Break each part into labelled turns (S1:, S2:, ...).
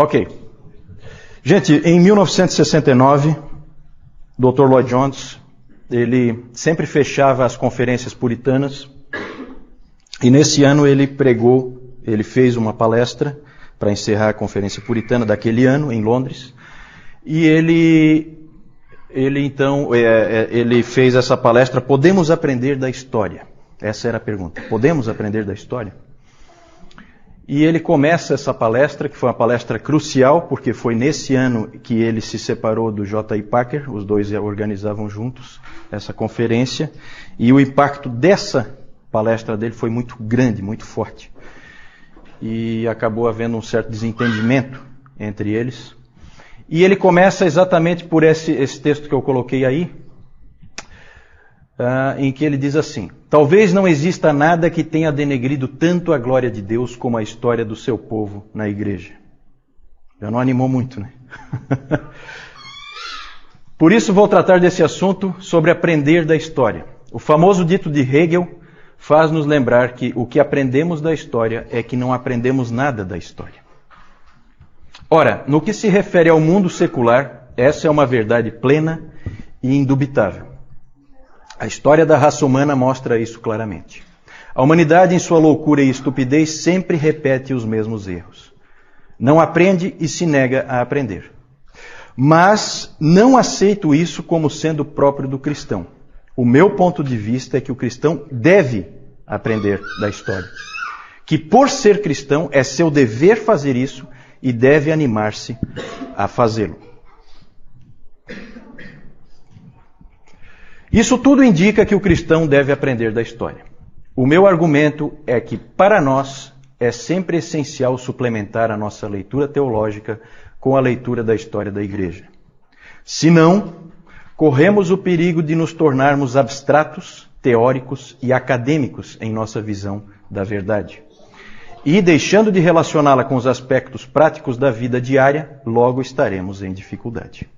S1: Ok. Gente, em 1969, Dr. Lloyd Jones, ele sempre fechava as conferências puritanas e nesse ano ele pregou, ele fez uma palestra para encerrar a conferência puritana daquele ano em Londres e ele ele então é, é, ele fez essa palestra. Podemos aprender da história? Essa era a pergunta. Podemos aprender da história? E ele começa essa palestra, que foi uma palestra crucial, porque foi nesse ano que ele se separou do J.I. Packer, os dois organizavam juntos essa conferência, e o impacto dessa palestra dele foi muito grande, muito forte. E acabou havendo um certo desentendimento entre eles. E ele começa exatamente por esse, esse texto que eu coloquei aí, uh, em que ele diz assim: Talvez não exista nada que tenha denegrido tanto a glória de Deus como a história do seu povo na igreja. Já não animou muito, né? por isso vou tratar desse assunto sobre aprender da história. O famoso dito de Hegel faz nos lembrar que o que aprendemos da história é que não aprendemos nada da história. Ora, no que se refere ao mundo secular, essa é uma verdade plena e indubitável. A história da raça humana mostra isso claramente. A humanidade, em sua loucura e estupidez, sempre repete os mesmos erros. Não aprende e se nega a aprender. Mas não aceito isso como sendo próprio do cristão. O meu ponto de vista é que o cristão deve aprender da história. Que por ser cristão é seu dever fazer isso e deve animar-se a fazê-lo. Isso tudo indica que o cristão deve aprender da história. O meu argumento é que, para nós, é sempre essencial suplementar a nossa leitura teológica com a leitura da história da igreja. Senão, corremos o perigo de nos tornarmos abstratos, teóricos e acadêmicos em nossa visão da verdade. E deixando de relacioná-la com os aspectos práticos da vida diária, logo estaremos em dificuldade.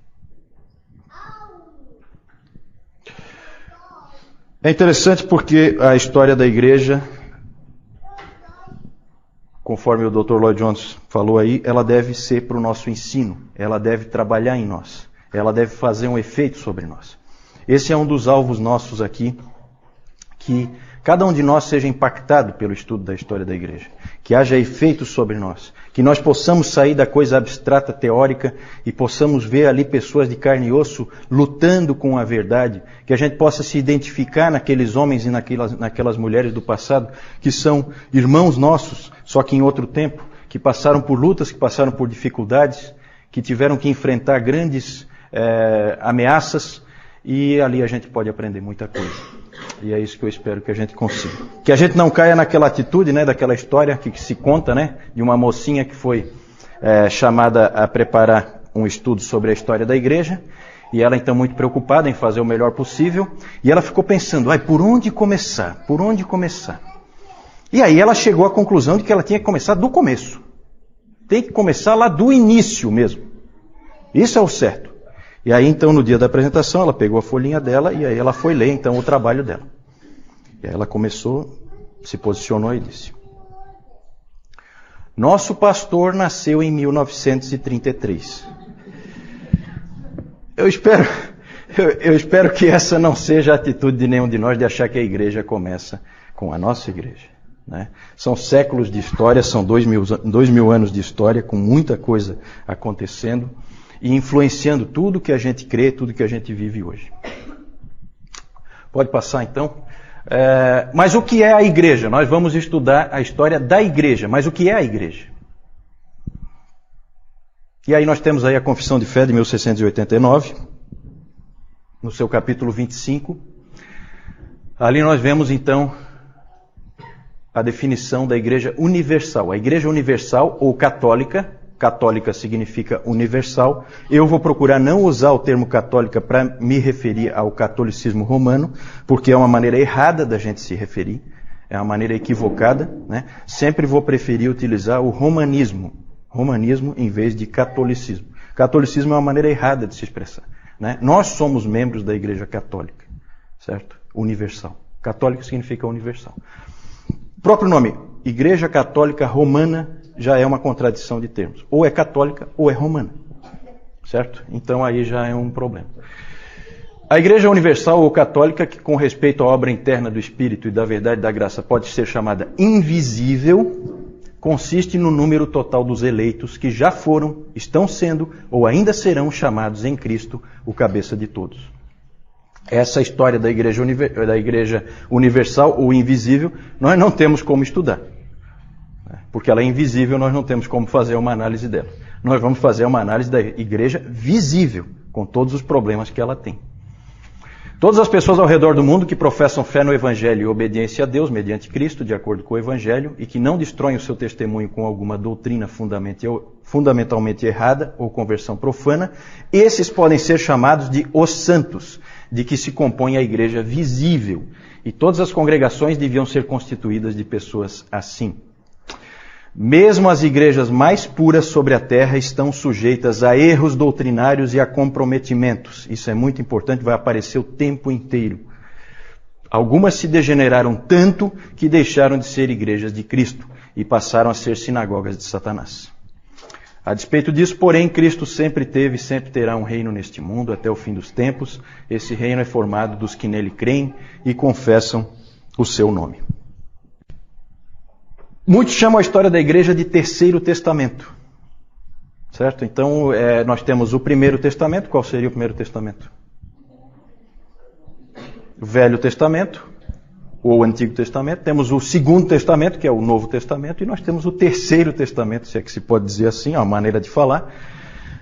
S1: É interessante porque a história da igreja, conforme o Dr. Lloyd Jones falou aí, ela deve ser para o nosso ensino, ela deve trabalhar em nós, ela deve fazer um efeito sobre nós. Esse é um dos alvos nossos aqui, que cada um de nós seja impactado pelo estudo da história da igreja, que haja efeito sobre nós, que nós possamos sair da coisa abstrata teórica e possamos ver ali pessoas de carne e osso lutando com a verdade, que a gente possa se identificar naqueles homens e naquelas, naquelas mulheres do passado que são irmãos nossos, só que em outro tempo, que passaram por lutas, que passaram por dificuldades, que tiveram que enfrentar grandes é, ameaças e ali a gente pode aprender muita coisa. E é isso que eu espero que a gente consiga. Que a gente não caia naquela atitude, né, daquela história que, se conta, né, de uma mocinha que foi é, chamada a preparar um estudo sobre a história da igreja. E ela então muito preocupada em fazer o melhor possível. E ela ficou pensando, ai, por onde começar? Por onde começar? E aí ela chegou à conclusão de que ela tinha que começar do começo. Tem que começar lá do início mesmo. Isso é o certo. E aí então no dia da apresentação ela pegou a folhinha dela e aí ela foi ler então o trabalho dela. E aí ela começou, se posicionou e disse: Nosso pastor nasceu em 1933. Eu espero, eu, eu espero que essa não seja a atitude de nenhum de nós de achar que a igreja começa com a nossa igreja. Né? São séculos de história, são dois mil, dois mil anos de história, com muita coisa acontecendo e influenciando tudo que a gente crê, tudo que a gente vive hoje. Pode passar então. É, mas o que é a igreja? Nós vamos estudar a história da igreja. Mas o que é a igreja? E aí nós temos aí a Confissão de Fé de 1689, no seu capítulo 25. Ali nós vemos então a definição da igreja universal. A igreja universal ou católica católica significa universal. Eu vou procurar não usar o termo católica para me referir ao catolicismo romano, porque é uma maneira errada da gente se referir, é uma maneira equivocada. Né? Sempre vou preferir utilizar o romanismo, romanismo em vez de catolicismo. Catolicismo é uma maneira errada de se expressar. Né? Nós somos membros da Igreja Católica, certo? Universal. Católico significa universal. O próprio nome, Igreja Católica Romana já é uma contradição de termos. Ou é católica ou é romana. Certo? Então aí já é um problema. A Igreja Universal ou Católica, que com respeito à obra interna do Espírito e da verdade da graça pode ser chamada invisível, consiste no número total dos eleitos que já foram, estão sendo ou ainda serão chamados em Cristo o cabeça de todos. Essa história da igreja, da igreja universal ou invisível, nós não temos como estudar. Porque ela é invisível, nós não temos como fazer uma análise dela. Nós vamos fazer uma análise da igreja visível, com todos os problemas que ela tem. Todas as pessoas ao redor do mundo que professam fé no Evangelho e obediência a Deus mediante Cristo, de acordo com o Evangelho, e que não destroem o seu testemunho com alguma doutrina fundamentalmente errada ou conversão profana, esses podem ser chamados de os santos, de que se compõe a igreja visível. E todas as congregações deviam ser constituídas de pessoas assim. Mesmo as igrejas mais puras sobre a terra estão sujeitas a erros doutrinários e a comprometimentos. Isso é muito importante, vai aparecer o tempo inteiro. Algumas se degeneraram tanto que deixaram de ser igrejas de Cristo e passaram a ser sinagogas de Satanás. A despeito disso, porém, Cristo sempre teve e sempre terá um reino neste mundo até o fim dos tempos. Esse reino é formado dos que nele creem e confessam o seu nome. Muitos chamam a história da igreja de terceiro testamento. Certo? Então, é, nós temos o primeiro testamento. Qual seria o primeiro testamento? Velho Testamento, ou o Antigo Testamento. Temos o Segundo Testamento, que é o Novo Testamento. E nós temos o Terceiro Testamento, se é que se pode dizer assim, é uma maneira de falar.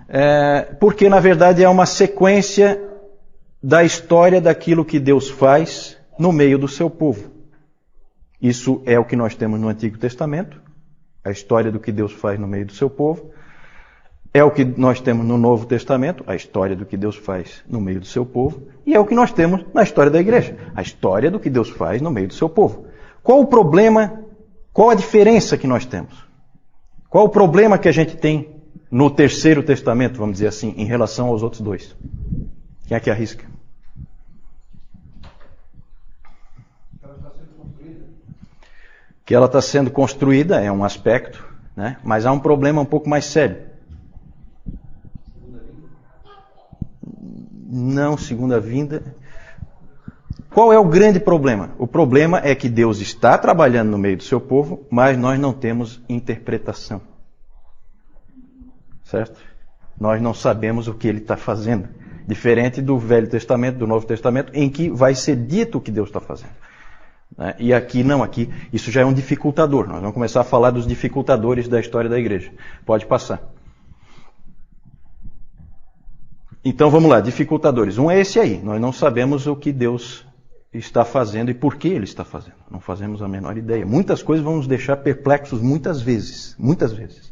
S1: É, porque, na verdade, é uma sequência da história daquilo que Deus faz no meio do seu povo. Isso é o que nós temos no Antigo Testamento, a história do que Deus faz no meio do seu povo. É o que nós temos no Novo Testamento, a história do que Deus faz no meio do seu povo. E é o que nós temos na história da igreja, a história do que Deus faz no meio do seu povo. Qual o problema, qual a diferença que nós temos? Qual o problema que a gente tem no terceiro testamento, vamos dizer assim, em relação aos outros dois? Quem é que arrisca? Que ela está sendo construída é um aspecto, né? mas há um problema um pouco mais sério. Não, segunda vinda. Qual é o grande problema? O problema é que Deus está trabalhando no meio do seu povo, mas nós não temos interpretação. Certo? Nós não sabemos o que ele está fazendo. Diferente do Velho Testamento, do Novo Testamento, em que vai ser dito o que Deus está fazendo. Né? E aqui não, aqui isso já é um dificultador. Nós vamos começar a falar dos dificultadores da história da igreja. Pode passar. Então vamos lá, dificultadores. Um é esse aí. Nós não sabemos o que Deus está fazendo e por que Ele está fazendo. Não fazemos a menor ideia. Muitas coisas vão nos deixar perplexos muitas vezes. Muitas vezes.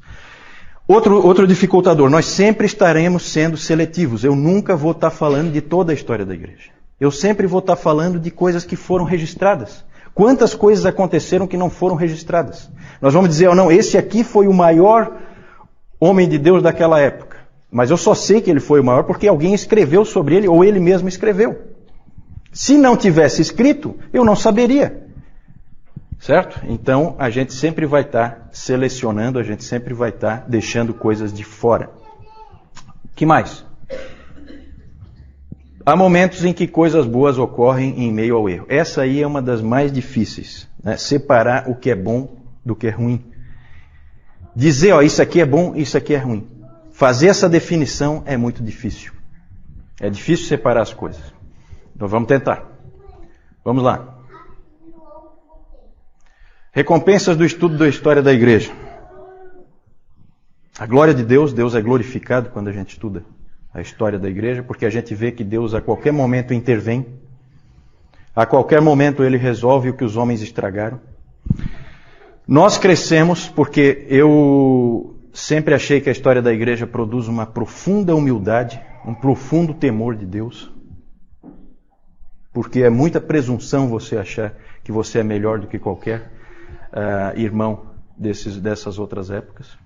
S1: Outro, outro dificultador, nós sempre estaremos sendo seletivos. Eu nunca vou estar falando de toda a história da igreja. Eu sempre vou estar falando de coisas que foram registradas. Quantas coisas aconteceram que não foram registradas? Nós vamos dizer, oh, não, esse aqui foi o maior homem de Deus daquela época. Mas eu só sei que ele foi o maior porque alguém escreveu sobre ele ou ele mesmo escreveu. Se não tivesse escrito, eu não saberia. Certo? Então a gente sempre vai estar selecionando, a gente sempre vai estar deixando coisas de fora. Que mais? Há momentos em que coisas boas ocorrem em meio ao erro. Essa aí é uma das mais difíceis. Né? Separar o que é bom do que é ruim. Dizer, ó, isso aqui é bom, isso aqui é ruim. Fazer essa definição é muito difícil. É difícil separar as coisas. Então vamos tentar. Vamos lá. Recompensas do estudo da história da igreja. A glória de Deus, Deus é glorificado quando a gente estuda a história da igreja, porque a gente vê que Deus a qualquer momento intervém, a qualquer momento ele resolve o que os homens estragaram. Nós crescemos porque eu sempre achei que a história da igreja produz uma profunda humildade, um profundo temor de Deus. Porque é muita presunção você achar que você é melhor do que qualquer uh, irmão desses, dessas outras épocas.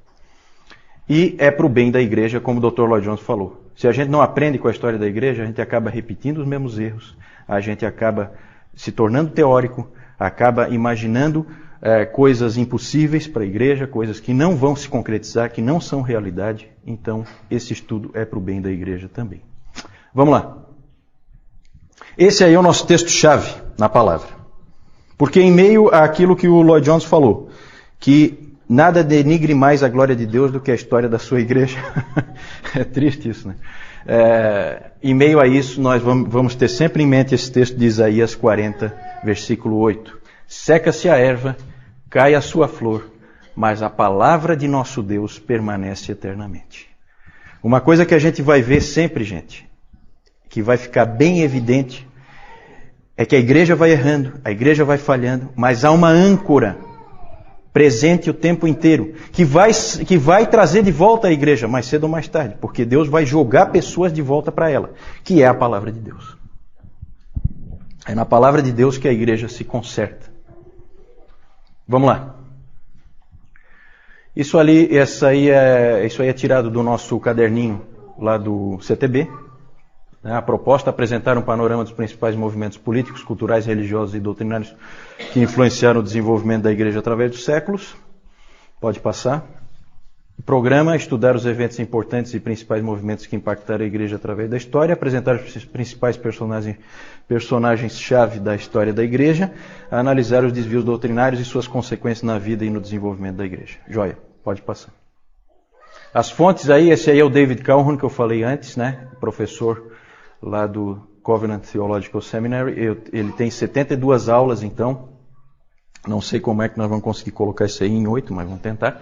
S1: E é para o bem da igreja, como o Dr. Lloyd Jones falou. Se a gente não aprende com a história da igreja, a gente acaba repetindo os mesmos erros, a gente acaba se tornando teórico, acaba imaginando é, coisas impossíveis para a igreja, coisas que não vão se concretizar, que não são realidade. Então, esse estudo é para o bem da igreja também. Vamos lá. Esse aí é o nosso texto-chave na palavra. Porque, em meio àquilo que o Lloyd Jones falou, que nada denigre mais a glória de Deus do que a história da sua igreja. é triste isso, né? É, em meio a isso, nós vamos ter sempre em mente esse texto de Isaías 40, versículo 8. Seca-se a erva cai a sua flor, mas a palavra de nosso Deus permanece eternamente. Uma coisa que a gente vai ver sempre, gente, que vai ficar bem evidente, é que a igreja vai errando, a igreja vai falhando, mas há uma âncora presente o tempo inteiro, que vai, que vai trazer de volta a igreja, mais cedo ou mais tarde, porque Deus vai jogar pessoas de volta para ela, que é a palavra de Deus. É na palavra de Deus que a igreja se conserta. Vamos lá. Isso ali, essa aí é, isso aí é tirado do nosso caderninho lá do CTB. Né? A proposta é apresentar um panorama dos principais movimentos políticos, culturais, religiosos e doutrinários que influenciaram o desenvolvimento da igreja através dos séculos. Pode passar. Programa estudar os eventos importantes e principais movimentos que impactaram a igreja através da história, apresentar os principais personagens personagens-chave da história da igreja, analisar os desvios doutrinários e suas consequências na vida e no desenvolvimento da igreja. Joia, pode passar. As fontes aí, esse aí é o David Calhoun que eu falei antes, né? Professor lá do Covenant Theological Seminary. ele tem 72 aulas, então, não sei como é que nós vamos conseguir colocar isso aí em oito, mas vamos tentar.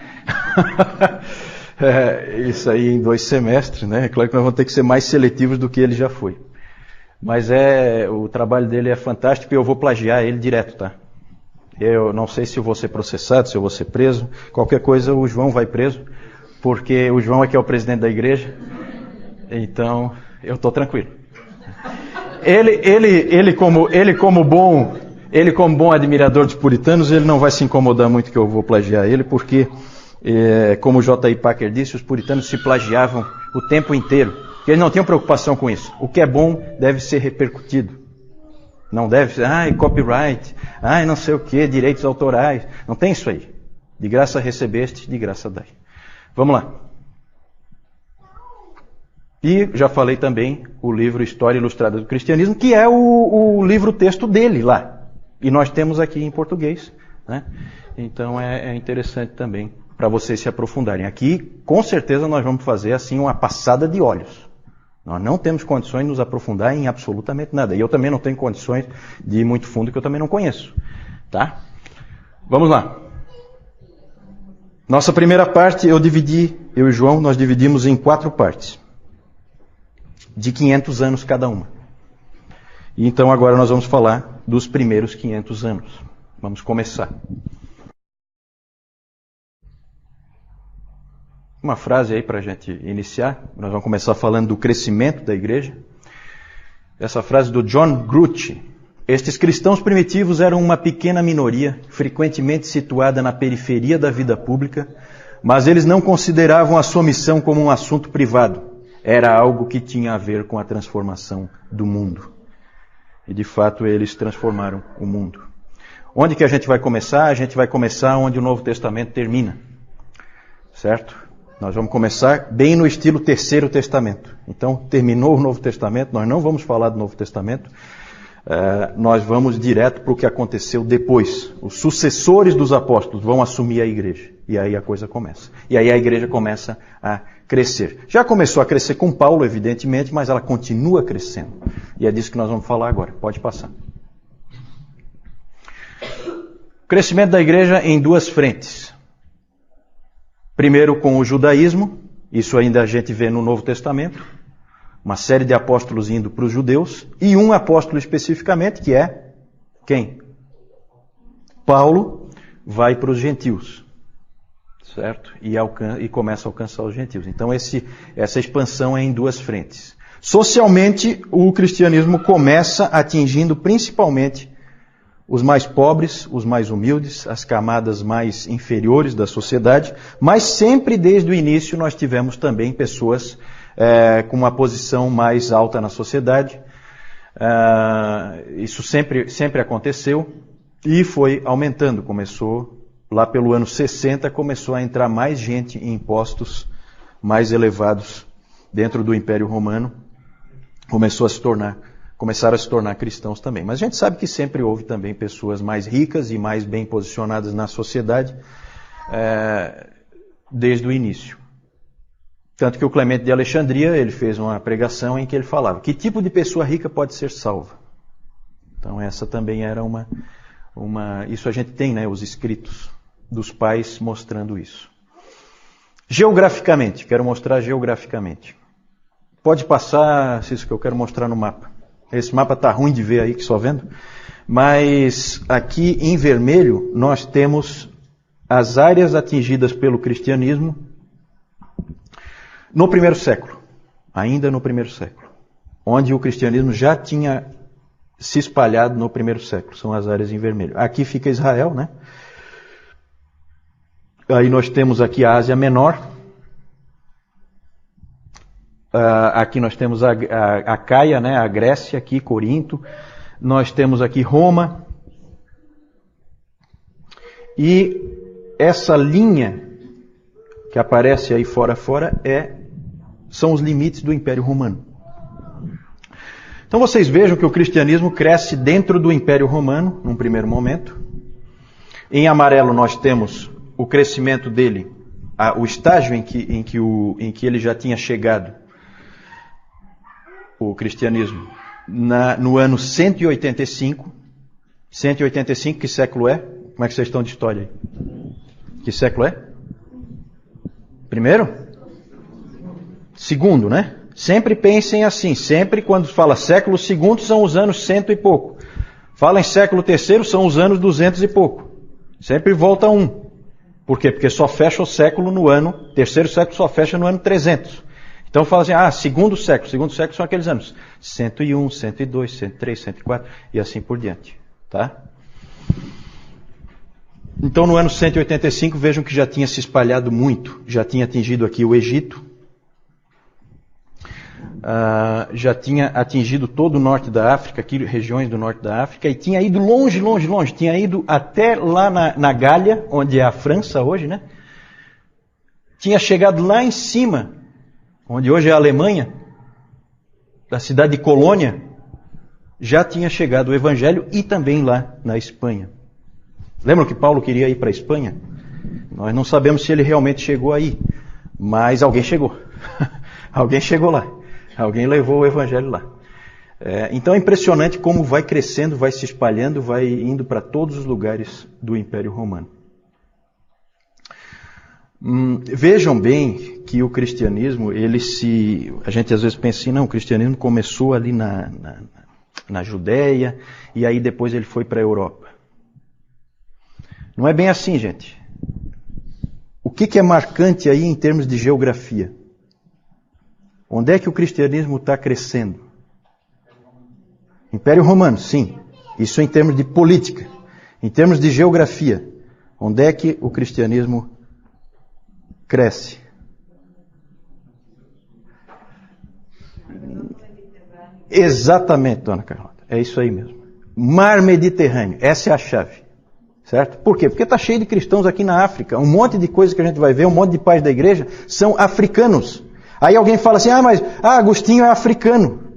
S1: é, isso aí em dois semestres, né? É claro que nós vamos ter que ser mais seletivos do que ele já foi. Mas é, o trabalho dele é fantástico e eu vou plagiar ele direto, tá? Eu não sei se eu vou ser processado, se eu vou ser preso. Qualquer coisa, o João vai preso, porque o João é que é o presidente da igreja. Então, eu estou tranquilo. Ele, ele, ele, como, ele como bom ele, como bom admirador dos puritanos, ele não vai se incomodar muito que eu vou plagiar ele, porque, é, como o J.I. Packer disse, os puritanos se plagiavam o tempo inteiro. Eles não tinham preocupação com isso. O que é bom deve ser repercutido. Não deve ser, ai, copyright, ai, não sei o que, direitos autorais. Não tem isso aí. De graça recebeste, de graça dai. Vamos lá. E já falei também o livro História Ilustrada do Cristianismo, que é o, o livro-texto dele lá. E nós temos aqui em português. Né? Então é, é interessante também para vocês se aprofundarem. Aqui, com certeza, nós vamos fazer assim uma passada de olhos. Nós não temos condições de nos aprofundar em absolutamente nada. E eu também não tenho condições de ir muito fundo que eu também não conheço. Tá? Vamos lá. Nossa primeira parte eu dividi, eu e João, nós dividimos em quatro partes. De 500 anos cada uma. E então agora nós vamos falar dos primeiros 500 anos. Vamos começar. Uma frase aí para a gente iniciar. Nós vamos começar falando do crescimento da igreja. Essa frase do John Grucci. Estes cristãos primitivos eram uma pequena minoria, frequentemente situada na periferia da vida pública, mas eles não consideravam a sua missão como um assunto privado. Era algo que tinha a ver com a transformação do mundo. E de fato eles transformaram o mundo. Onde que a gente vai começar? A gente vai começar onde o Novo Testamento termina. Certo? Nós vamos começar bem no estilo Terceiro Testamento. Então, terminou o Novo Testamento, nós não vamos falar do Novo Testamento, uh, nós vamos direto para o que aconteceu depois. Os sucessores dos apóstolos vão assumir a igreja. E aí a coisa começa. E aí a igreja começa a crescer. Já começou a crescer com Paulo, evidentemente, mas ela continua crescendo. E é disso que nós vamos falar agora. Pode passar. O crescimento da igreja em duas frentes. Primeiro com o judaísmo, isso ainda a gente vê no Novo Testamento, uma série de apóstolos indo para os judeus, e um apóstolo especificamente, que é quem? Paulo, vai para os gentios certo? E, e começa a alcançar os gentios. Então esse, essa expansão é em duas frentes. Socialmente, o cristianismo começa atingindo principalmente os mais pobres, os mais humildes, as camadas mais inferiores da sociedade, mas sempre desde o início nós tivemos também pessoas é, com uma posição mais alta na sociedade. Uh, isso sempre, sempre aconteceu. E foi aumentando, começou lá pelo ano 60 começou a entrar mais gente em impostos mais elevados dentro do Império Romano, começou a se tornar, começaram a se tornar cristãos também. Mas a gente sabe que sempre houve também pessoas mais ricas e mais bem posicionadas na sociedade é, desde o início. Tanto que o Clemente de Alexandria ele fez uma pregação em que ele falava: que tipo de pessoa rica pode ser salva? Então essa também era uma, uma isso a gente tem, né, os escritos dos pais mostrando isso. Geograficamente, quero mostrar geograficamente. Pode passar, isso que eu quero mostrar no mapa. Esse mapa está ruim de ver aí, que só vendo. Mas aqui em vermelho nós temos as áreas atingidas pelo cristianismo no primeiro século, ainda no primeiro século, onde o cristianismo já tinha se espalhado no primeiro século, são as áreas em vermelho. Aqui fica Israel, né? Aí nós temos aqui a Ásia Menor. Uh, aqui nós temos a, a, a Caia, né, a Grécia, aqui, Corinto. Nós temos aqui Roma. E essa linha que aparece aí fora fora é são os limites do Império Romano. Então vocês vejam que o cristianismo cresce dentro do Império Romano, num primeiro momento. Em amarelo nós temos o crescimento dele, a, o estágio em que, em, que o, em que ele já tinha chegado, o cristianismo, na, no ano 185. 185, que século é? Como é que vocês estão de história aí? Que século é? Primeiro? Segundo, né? Sempre pensem assim, sempre quando fala século segundo são os anos cento e pouco. Fala em século terceiro são os anos duzentos e pouco. Sempre volta um. Por quê? Porque só fecha o século no ano, terceiro século só fecha no ano 300. Então fala assim, ah, segundo século, segundo século são aqueles anos 101, 102, 103, 104 e assim por diante, tá? Então no ano 185 vejam que já tinha se espalhado muito, já tinha atingido aqui o Egito, Uh, já tinha atingido todo o norte da África, aqui regiões do norte da África, e tinha ido longe, longe, longe. Tinha ido até lá na, na Gália, onde é a França hoje, né? Tinha chegado lá em cima, onde hoje é a Alemanha, da cidade de Colônia, já tinha chegado o Evangelho e também lá na Espanha. Lembram que Paulo queria ir para a Espanha? Nós não sabemos se ele realmente chegou aí, mas alguém chegou. alguém chegou lá. Alguém levou o evangelho lá. É, então é impressionante como vai crescendo, vai se espalhando, vai indo para todos os lugares do Império Romano. Hum, vejam bem que o cristianismo, ele se. A gente às vezes pensa assim, não, o cristianismo começou ali na, na, na Judéia e aí depois ele foi para a Europa. Não é bem assim, gente. O que, que é marcante aí em termos de geografia? Onde é que o cristianismo está crescendo? Império Romano, sim. Isso em termos de política. Em termos de geografia, onde é que o cristianismo cresce? Exatamente, dona Carlota. É isso aí mesmo. Mar Mediterrâneo. Essa é a chave. Certo? Por quê? Porque está cheio de cristãos aqui na África. Um monte de coisas que a gente vai ver, um monte de pais da igreja são africanos. Aí alguém fala assim, ah, mas ah, Agostinho é africano.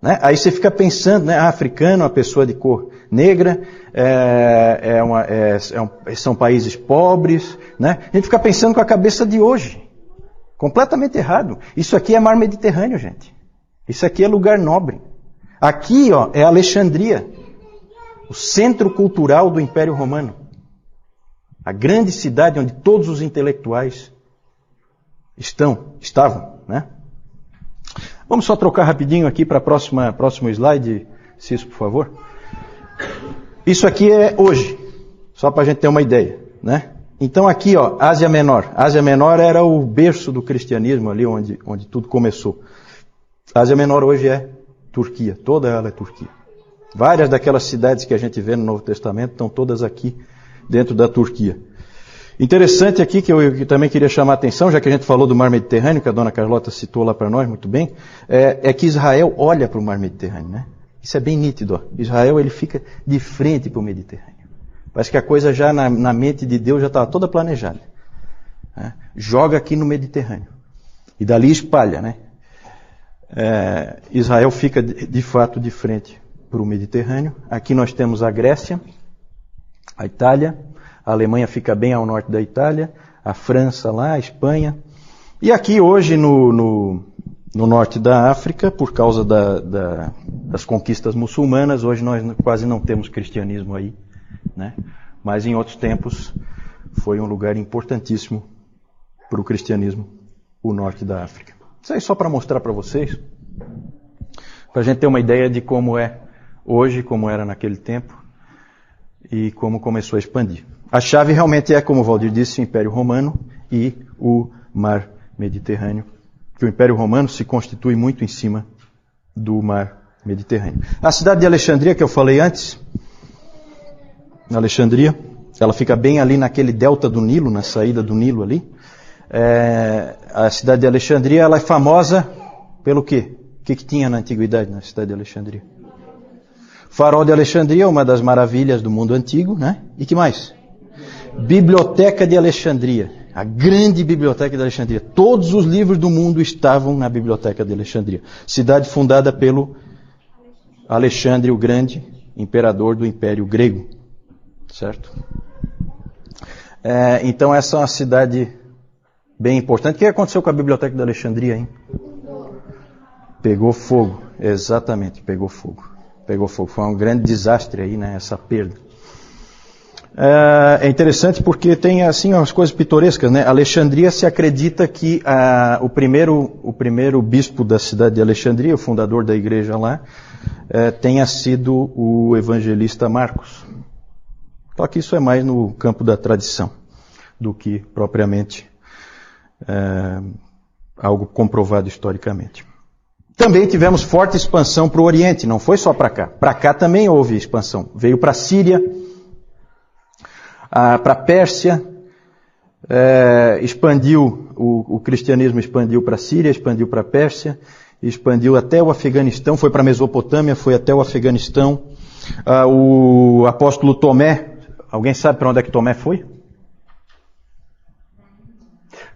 S1: Né? Aí você fica pensando, né? Ah, africano, uma pessoa de cor negra, é, é uma, é, é são países pobres. Né? A gente fica pensando com a cabeça de hoje. Completamente errado. Isso aqui é mar Mediterrâneo, gente. Isso aqui é lugar nobre. Aqui ó, é Alexandria, o centro cultural do Império Romano. A grande cidade onde todos os intelectuais estão, estavam, né? Vamos só trocar rapidinho aqui para a próximo slide, Cis, por favor. Isso aqui é hoje, só para a gente ter uma ideia, né? Então aqui, ó, Ásia Menor. Ásia Menor era o berço do cristianismo ali onde, onde tudo começou. Ásia Menor hoje é Turquia, toda ela é Turquia. Várias daquelas cidades que a gente vê no Novo Testamento estão todas aqui dentro da Turquia. Interessante aqui que eu também queria chamar a atenção, já que a gente falou do mar Mediterrâneo, que a dona Carlota citou lá para nós muito bem, é, é, que Israel olha para o mar Mediterrâneo. Né? Isso é bem nítido. Ó. Israel ele fica de frente para o Mediterrâneo. Parece que a coisa já na, na mente de Deus já estava toda planejada. Né? Joga aqui no Mediterrâneo. E dali espalha, né? É, Israel fica de, de fato de frente para o Mediterrâneo. Aqui nós temos a Grécia, a Itália, a Alemanha fica bem ao norte da Itália, a França lá, a Espanha. E aqui hoje no, no, no norte da África, por causa da, da, das conquistas muçulmanas, hoje nós quase não temos cristianismo aí, né? mas em outros tempos foi um lugar importantíssimo para o cristianismo, o norte da África. Isso aí só para mostrar para vocês, para a gente ter uma ideia de como é hoje, como era naquele tempo e como começou a expandir. A chave realmente é, como o Valdir disse, o Império Romano e o Mar Mediterrâneo, que o Império Romano se constitui muito em cima do Mar Mediterrâneo. A cidade de Alexandria, que eu falei antes, Alexandria, ela fica bem ali naquele delta do Nilo, na saída do Nilo ali. É, a cidade de Alexandria, ela é famosa pelo quê? O que, que tinha na antiguidade na cidade de Alexandria? Farol de Alexandria, uma das maravilhas do mundo antigo, né? E que mais? Biblioteca de Alexandria, a grande biblioteca de Alexandria. Todos os livros do mundo estavam na biblioteca de Alexandria. Cidade fundada pelo Alexandre o Grande, imperador do Império Grego, certo? É, então essa é uma cidade bem importante. O que aconteceu com a biblioteca de Alexandria, hein? Pegou fogo, exatamente, pegou fogo pegou fogo. Foi um grande desastre aí, né, essa perda. É, é interessante porque tem assim umas coisas pitorescas, né? Alexandria se acredita que ah, o primeiro o primeiro bispo da cidade de Alexandria, o fundador da igreja lá, é, tenha sido o evangelista Marcos. Só que isso é mais no campo da tradição do que propriamente é, algo comprovado historicamente. Também tivemos forte expansão para o Oriente, não foi só para cá. Para cá também houve expansão. Veio para a Síria, para a Pérsia, é, expandiu, o, o, cristianismo expandiu para a Síria, expandiu para a Pérsia, expandiu até o Afeganistão, foi para a Mesopotâmia, foi até o Afeganistão. Ah, o apóstolo Tomé, alguém sabe para onde é que Tomé foi?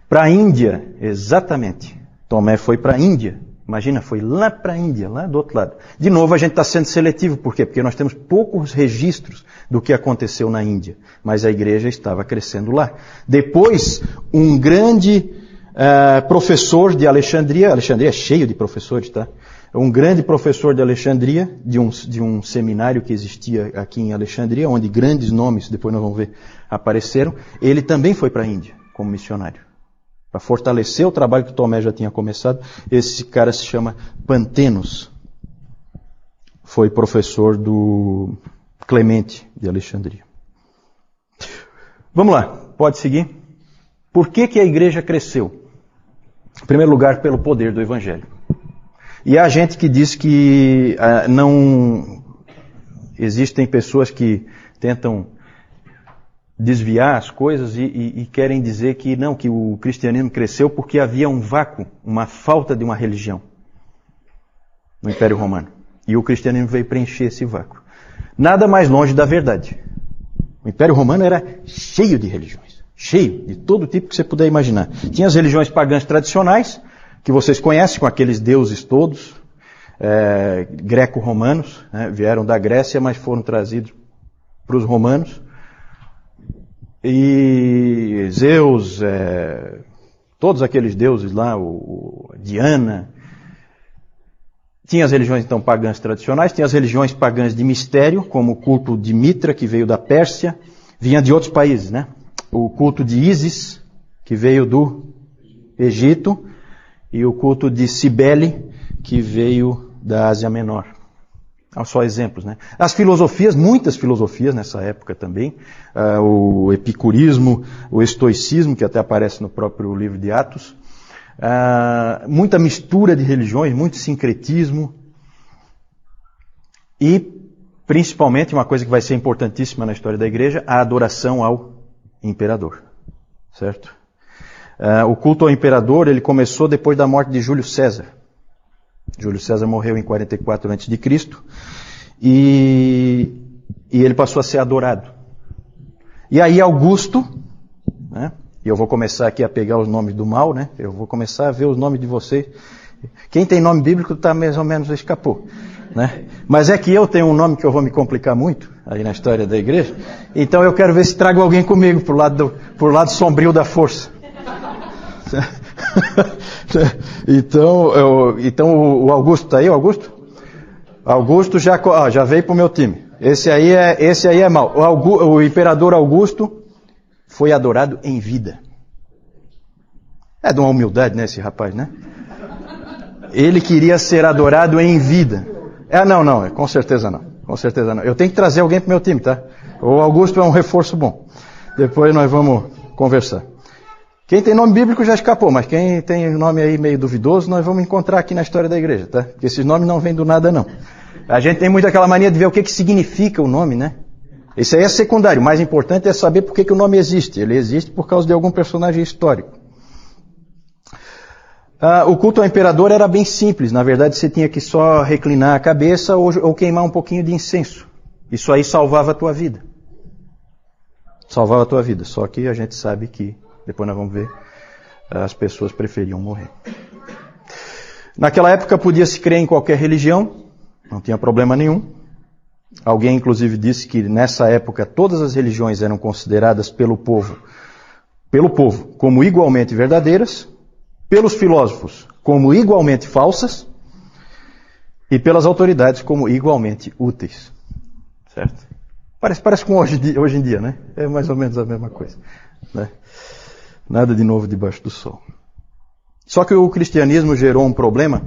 S1: Para a Índia, exatamente. Tomé foi para a Índia. Imagina, foi lá para a Índia, lá do outro lado. De novo, a gente está sendo seletivo, por quê? Porque nós temos poucos registros do que aconteceu na Índia, mas a igreja estava crescendo lá. Depois, um grande uh, professor de Alexandria, Alexandria é cheio de professores, tá? Um grande professor de Alexandria, de um, de um seminário que existia aqui em Alexandria, onde grandes nomes, depois nós vamos ver, apareceram, ele também foi para a Índia como missionário. Para fortalecer o trabalho que Tomé já tinha começado, esse cara se chama Pantenos. Foi professor do Clemente de Alexandria. Vamos lá, pode seguir. Por que, que a igreja cresceu? Em primeiro lugar, pelo poder do Evangelho. E há gente que diz que ah, não existem pessoas que tentam desviar as coisas e, e, e, querem dizer que não, que o cristianismo cresceu porque havia um vácuo, uma falta de uma religião no Império Romano. E o cristianismo veio preencher esse vácuo. Nada mais longe da verdade. O Império Romano era cheio de religiões, cheio de todo tipo que você puder imaginar. Tinha as religiões pagãs tradicionais, que vocês conhecem, com aqueles deuses todos, é, greco-romanos, né, vieram da Grécia, mas foram trazidos para os romanos. E Zeus, é, todos aqueles deuses lá, o, Diana. Tinha as religiões então pagãs tradicionais, tinha as religiões pagãs de mistério, como o culto de Mitra, que veio da Pérsia, vinha de outros países, né? O culto de Ísis, que veio do Egito, e o culto de Cibele, que veio da Ásia Menor. Só exemplos, né? As filosofias, muitas filosofias nessa época também, uh, o epicurismo, o estoicismo, que até aparece no próprio livro de Atos, uh, muita mistura de religiões, muito sincretismo, e principalmente uma coisa que vai ser importantíssima na história da igreja, a adoração ao imperador, certo? Uh, o culto ao imperador ele começou depois da morte de Júlio César. Júlio César morreu em 44 a.C. E, e ele passou a ser adorado. E aí Augusto, né? E eu vou começar aqui a pegar os nomes do mal, né? Eu vou começar a ver os nomes de vocês. Quem tem nome bíblico está mais ou menos escapou. Né? Mas é que eu tenho um nome que eu vou me complicar muito aí na história da igreja. Então eu quero ver se trago alguém comigo pro lado, do, lado sombrio da força. então, eu, então o Augusto está aí, o Augusto? Augusto já, ó, já veio pro meu time. Esse aí é, esse aí é mal. O, Augusto, o imperador Augusto foi adorado em vida. É de uma humildade, né, esse rapaz, né? Ele queria ser adorado em vida. É, não, não, com certeza não. Com certeza não. Eu tenho que trazer alguém para meu time, tá? O Augusto é um reforço bom. Depois nós vamos conversar. Quem tem nome bíblico já escapou, mas quem tem nome aí meio duvidoso, nós vamos encontrar aqui na história da igreja, tá? Porque esses nomes não vêm do nada, não. A gente tem muito aquela mania de ver o que, que significa o nome, né? Isso aí é secundário. O mais importante é saber por que, que o nome existe. Ele existe por causa de algum personagem histórico. Ah, o culto ao imperador era bem simples. Na verdade, você tinha que só reclinar a cabeça ou, ou queimar um pouquinho de incenso. Isso aí salvava a tua vida. Salvava a tua vida. Só que a gente sabe que, depois nós vamos ver, as pessoas preferiam morrer. Naquela época podia-se crer em qualquer religião, não tinha problema nenhum. Alguém, inclusive, disse que nessa época todas as religiões eram consideradas pelo povo, pelo povo, como igualmente verdadeiras, pelos filósofos como igualmente falsas e pelas autoridades como igualmente úteis. Certo? Parece, parece com hoje, hoje em dia, né? É mais ou menos a mesma coisa. Né? Nada de novo debaixo do sol. Só que o cristianismo gerou um problema.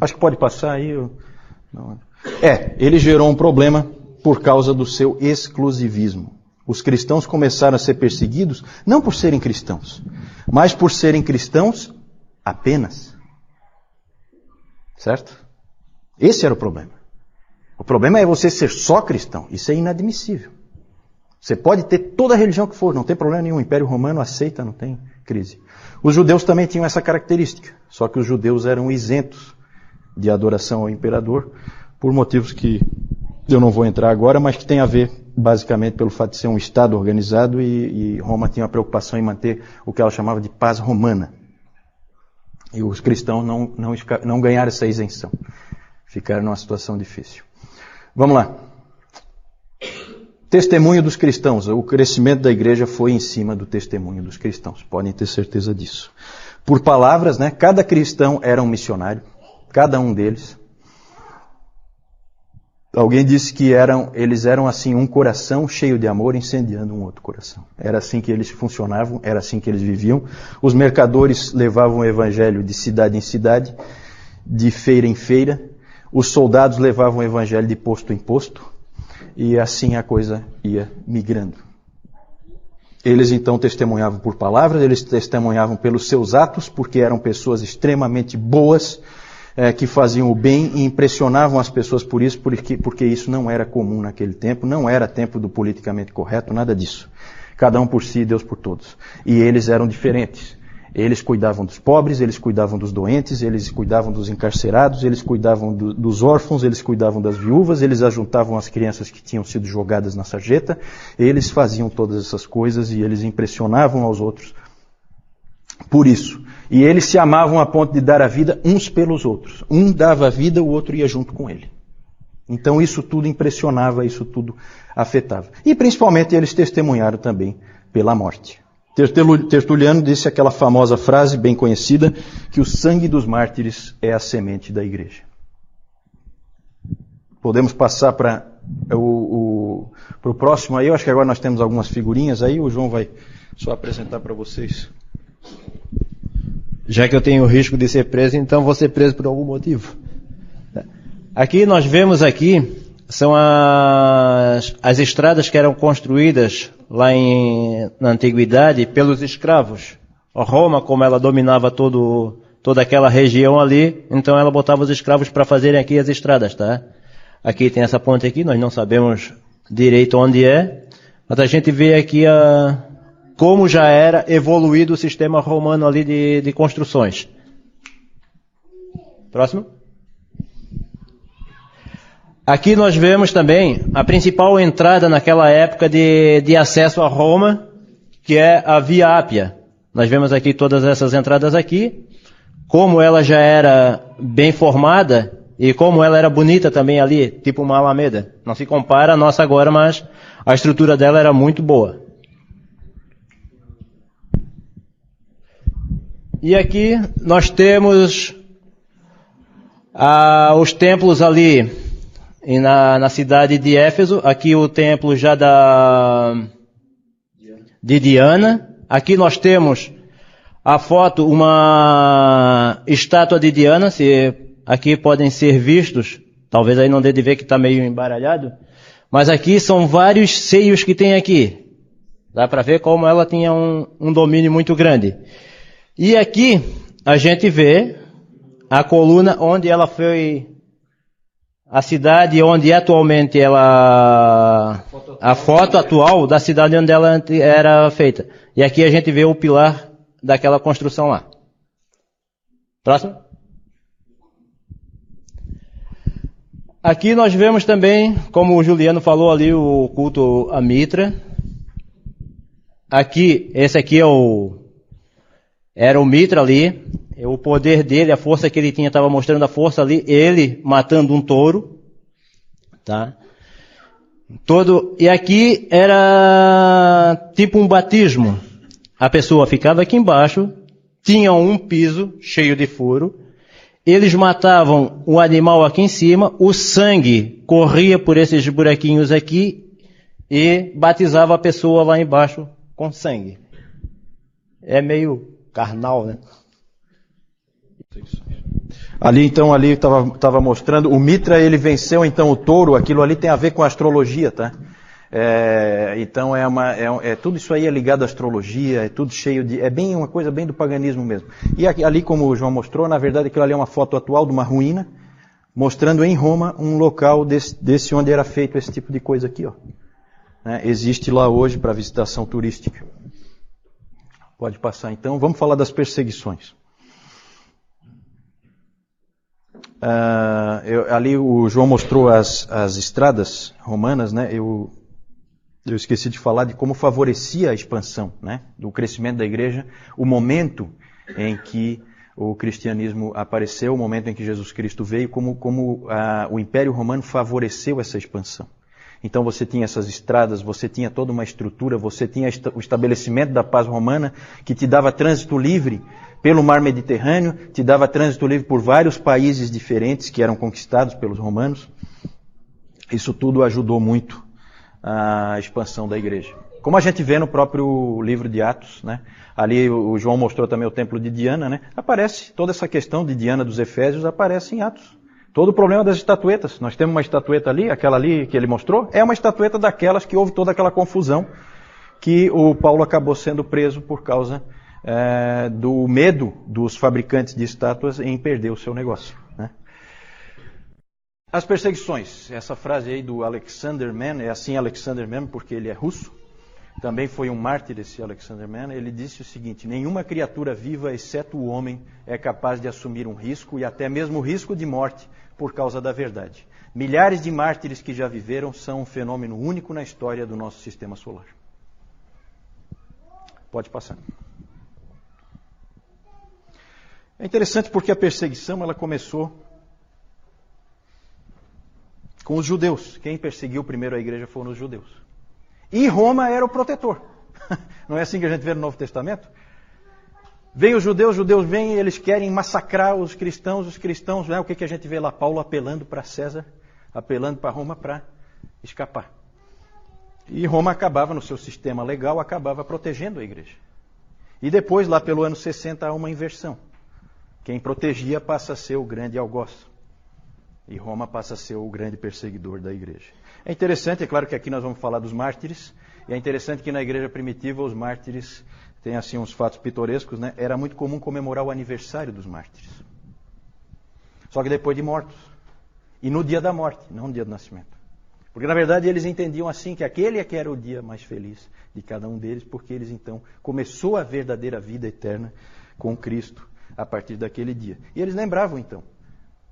S1: Acho que pode passar aí. Não. É, ele gerou um problema por causa do seu exclusivismo. Os cristãos começaram a ser perseguidos não por serem cristãos, mas por serem cristãos Apenas. Certo? Esse era o problema. O problema é você ser só cristão. Isso é inadmissível. Você pode ter toda a religião que for, não tem problema nenhum. O Império Romano aceita, não tem crise. Os judeus também tinham essa característica. Só que os judeus eram isentos de adoração ao imperador por motivos que eu não vou entrar agora, mas que tem a ver basicamente pelo fato de ser um Estado organizado e, e Roma tinha uma preocupação em manter o que ela chamava de paz romana. E os cristãos não, não, não ganharam essa isenção. Ficaram numa situação difícil. Vamos lá. Testemunho dos cristãos. O crescimento da igreja foi em cima do testemunho dos cristãos. Podem ter certeza disso. Por palavras, né? Cada cristão era um missionário. Cada um deles. Alguém disse que eram, eles eram assim um coração cheio de amor incendiando um outro coração. Era assim que eles funcionavam, era assim que eles viviam. Os mercadores levavam o evangelho de cidade em cidade, de feira em feira. Os soldados levavam o evangelho de posto em posto. E assim a coisa ia migrando. Eles então testemunhavam por palavras, eles testemunhavam pelos seus atos, porque eram pessoas extremamente boas, é, que faziam o bem e impressionavam as pessoas por isso, porque, porque isso não era comum naquele tempo, não era tempo do politicamente correto, nada disso. Cada um por si, Deus por todos. E eles eram diferentes. Eles cuidavam dos pobres, eles cuidavam dos doentes, eles cuidavam dos encarcerados, eles cuidavam do, dos órfãos, eles cuidavam das viúvas, eles ajuntavam as crianças que tinham sido jogadas na sarjeta, eles faziam todas essas coisas e eles impressionavam aos outros por isso. E eles se amavam a ponto de dar a vida uns pelos outros. Um dava a vida, o outro ia junto com ele. Então isso tudo impressionava, isso tudo afetava. E principalmente eles testemunharam também pela morte. Tertuliano disse aquela famosa frase bem conhecida, que o sangue dos mártires é a semente da igreja. Podemos passar para o, o, próximo aí, eu acho que agora nós temos algumas figurinhas aí, o João vai só apresentar para vocês.
S2: Já que eu tenho o risco de ser preso, então vou ser preso por algum motivo. Aqui nós vemos aqui são as, as estradas que eram construídas lá em, na antiguidade pelos escravos. A Roma, como ela dominava todo, toda aquela região ali, então ela botava os escravos para fazerem aqui as estradas, tá? Aqui tem essa ponte aqui, nós não sabemos direito onde é, mas a gente vê aqui a, como já era evoluído o sistema romano ali de, de construções. Próximo. Aqui nós vemos também a principal entrada naquela época de, de acesso a Roma, que é a Via Ápia. Nós vemos aqui todas essas entradas aqui. Como ela já era bem formada e como ela era bonita também ali, tipo uma alameda. Não se compara a nossa agora, mas a estrutura dela era muito boa. E aqui nós temos ah, os templos ali na, na cidade de Éfeso. Aqui o templo já da de Diana. Aqui nós temos a foto, uma estátua de Diana. Se aqui podem ser vistos, talvez aí não dê de ver que está meio embaralhado. Mas aqui são vários seios que tem aqui. Dá para ver como ela tinha um, um domínio muito grande. E aqui a gente vê a coluna onde ela foi a cidade onde atualmente ela a foto atual da cidade onde ela era feita. E aqui a gente vê o pilar daquela construção lá. Próximo. Aqui nós vemos também, como o Juliano falou ali, o culto a Mitra. Aqui, esse aqui é o era o Mitra ali, o poder dele, a força que ele tinha, estava mostrando a força ali, ele matando um touro, tá? Todo, e aqui era tipo um batismo. A pessoa ficava aqui embaixo, tinha um piso cheio de furo, eles matavam o animal aqui em cima, o sangue corria por esses buraquinhos aqui e batizava a pessoa lá embaixo com sangue. É meio carnal, né?
S1: Ali então ali estava mostrando o Mitra ele venceu então o touro. Aquilo ali tem a ver com astrologia, tá? É, então é, uma, é, é, tudo isso aí é ligado à astrologia, é tudo cheio de, é bem uma coisa bem do paganismo mesmo. E aqui, ali como o João mostrou, na verdade aquilo ali é uma foto atual de uma ruína, mostrando em Roma um local desse, desse onde era feito esse tipo de coisa aqui, ó. Né? Existe lá hoje para visitação turística. Pode passar então. Vamos falar das perseguições. Uh, eu, ali o João mostrou as, as estradas romanas, né? Eu, eu esqueci de falar de como favorecia a expansão, né? Do crescimento da igreja, o momento em que o cristianismo apareceu, o momento em que Jesus Cristo veio, como, como uh, o Império Romano favoreceu essa expansão. Então você tinha essas estradas, você tinha toda uma estrutura, você tinha o estabelecimento da paz romana que te dava trânsito livre pelo mar Mediterrâneo, te dava trânsito livre por vários países diferentes que eram conquistados pelos romanos. Isso tudo ajudou muito a expansão da igreja. Como a gente vê no próprio livro de Atos, né? ali o João mostrou também o templo de Diana, né? aparece toda essa questão de Diana dos Efésios, aparece em Atos. Todo o problema das estatuetas. Nós temos uma estatueta ali, aquela ali que ele mostrou, é uma estatueta daquelas que houve toda aquela confusão que o Paulo acabou sendo preso por causa é, do medo dos fabricantes de estátuas em perder o seu negócio. Né? As perseguições. Essa frase aí do Alexander Mann, é assim Alexander Mann porque ele é russo, também foi um mártir esse Alexander Mann, ele disse o seguinte: nenhuma criatura viva, exceto o homem, é capaz de assumir um risco e até mesmo o risco de morte por causa da verdade. Milhares de mártires que já viveram são um fenômeno único na história do nosso sistema solar. Pode passar. É interessante porque a perseguição ela começou com os judeus. Quem perseguiu primeiro a igreja foram os judeus. E Roma era o protetor. Não é assim que a gente vê no Novo Testamento? Vem os judeus, os judeus vêm eles querem massacrar os cristãos, os cristãos, né? o que, que a gente vê lá? Paulo apelando para César, apelando para Roma para escapar. E Roma acabava, no seu sistema legal, acabava protegendo a igreja. E depois, lá pelo ano 60, há uma inversão. Quem protegia passa a ser o grande algoz. E Roma passa a ser o grande perseguidor da igreja. É interessante, é claro que aqui nós vamos falar dos mártires, e é interessante que na igreja primitiva os mártires têm assim uns fatos pitorescos, né? Era muito comum comemorar o aniversário dos mártires. Só que depois de mortos. E no dia da morte, não no dia do nascimento. Porque na verdade eles entendiam assim que aquele é que era o dia mais feliz de cada um deles, porque eles então começou a verdadeira vida eterna com Cristo a partir daquele dia. E eles lembravam então,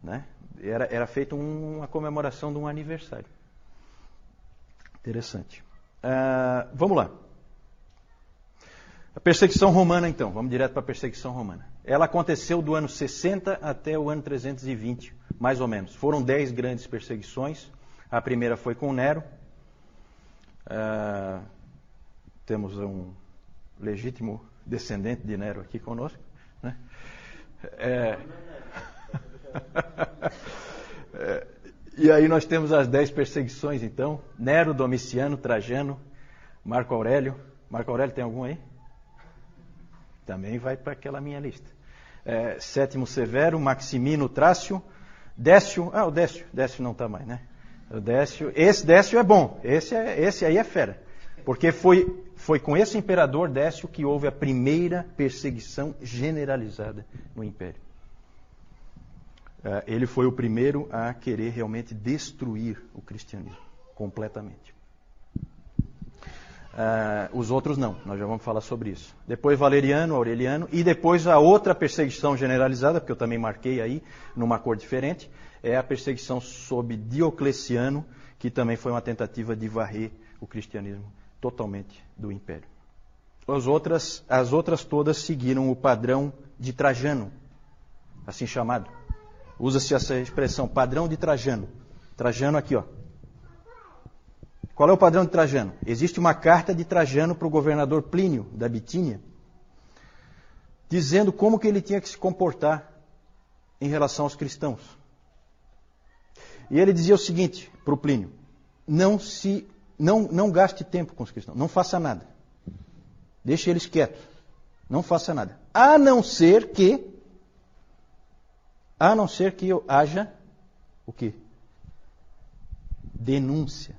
S1: né? Era, era feita um, uma comemoração de um aniversário. Interessante. Uh, vamos lá. A perseguição romana, então, vamos direto para a perseguição romana. Ela aconteceu do ano 60 até o ano 320, mais ou menos. Foram dez grandes perseguições. A primeira foi com Nero. Uh, temos um legítimo descendente de Nero aqui conosco. Né? É... é... E aí nós temos as dez perseguições, então. Nero, Domiciano, Trajano, Marco Aurélio. Marco Aurélio tem algum aí? Também vai para aquela minha lista. É, Sétimo Severo, Maximino Trácio, Décio. Ah, o Décio. Décio não está mais, né? O Décio. Esse Décio é bom. Esse, é, esse aí é fera. Porque foi, foi com esse imperador Décio que houve a primeira perseguição generalizada no império. É, ele foi o primeiro a querer realmente destruir o cristianismo completamente. Uh, os outros não, nós já vamos falar sobre isso. Depois Valeriano, Aureliano, e depois a outra perseguição generalizada, porque eu também marquei aí numa cor diferente, é a perseguição sob Diocleciano, que também foi uma tentativa de varrer o cristianismo totalmente do império. As outras, as outras todas seguiram o padrão de Trajano, assim chamado. Usa-se essa expressão, padrão de Trajano. Trajano aqui, ó, qual é o padrão de Trajano? Existe uma carta de Trajano para o governador Plínio, da Bitínia, dizendo como que ele tinha que se comportar em relação aos cristãos. E ele dizia o seguinte para o Plínio: não se não, não gaste tempo com os cristãos, não faça nada. Deixe eles quietos. Não faça nada. A não ser que a não ser que haja o quê? Denúncia.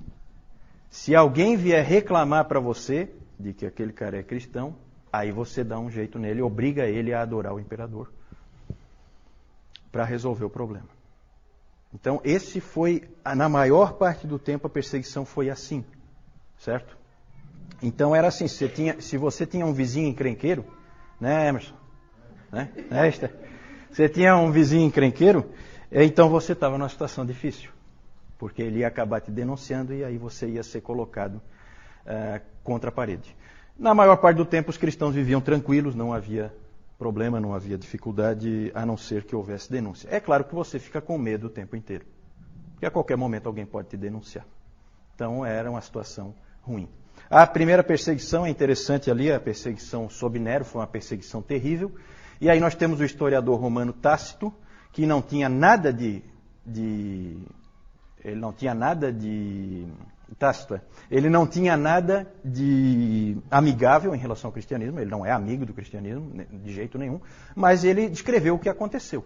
S1: Se alguém vier reclamar para você de que aquele cara é cristão, aí você dá um jeito nele, obriga ele a adorar o imperador para resolver o problema. Então, esse foi, na maior parte do tempo, a perseguição foi assim, certo? Então era assim, se, tinha, se você tinha um vizinho encrenqueiro, né, Emerson? Né? Você tinha um vizinho encrenqueiro, então você estava numa situação difícil porque ele ia acabar te denunciando e aí você ia ser colocado uh, contra a parede. Na maior parte do tempo, os cristãos viviam tranquilos, não havia problema, não havia dificuldade, a não ser que houvesse denúncia. É claro que você fica com medo o tempo inteiro, porque a qualquer momento alguém pode te denunciar. Então era uma situação ruim. A primeira perseguição é interessante ali, a perseguição sob Nero foi uma perseguição terrível. E aí nós temos o historiador romano Tácito, que não tinha nada de, de ele não tinha nada de. Tácito, é. ele não tinha nada de amigável em relação ao cristianismo, ele não é amigo do cristianismo, de jeito nenhum, mas ele descreveu o que aconteceu.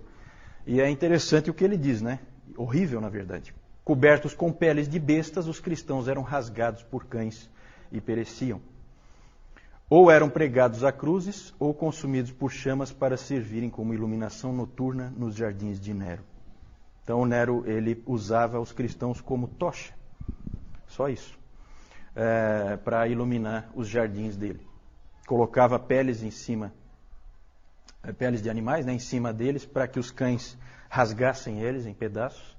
S1: E é interessante o que ele diz, né? Horrível, na verdade. Cobertos com peles de bestas, os cristãos eram rasgados por cães e pereciam. Ou eram pregados a cruzes, ou consumidos por chamas para servirem como iluminação noturna nos jardins de Nero. Então Nero ele usava os cristãos como tocha, só isso, é, para iluminar os jardins dele. Colocava peles em cima, é, peles de animais, né, em cima deles, para que os cães rasgassem eles em pedaços.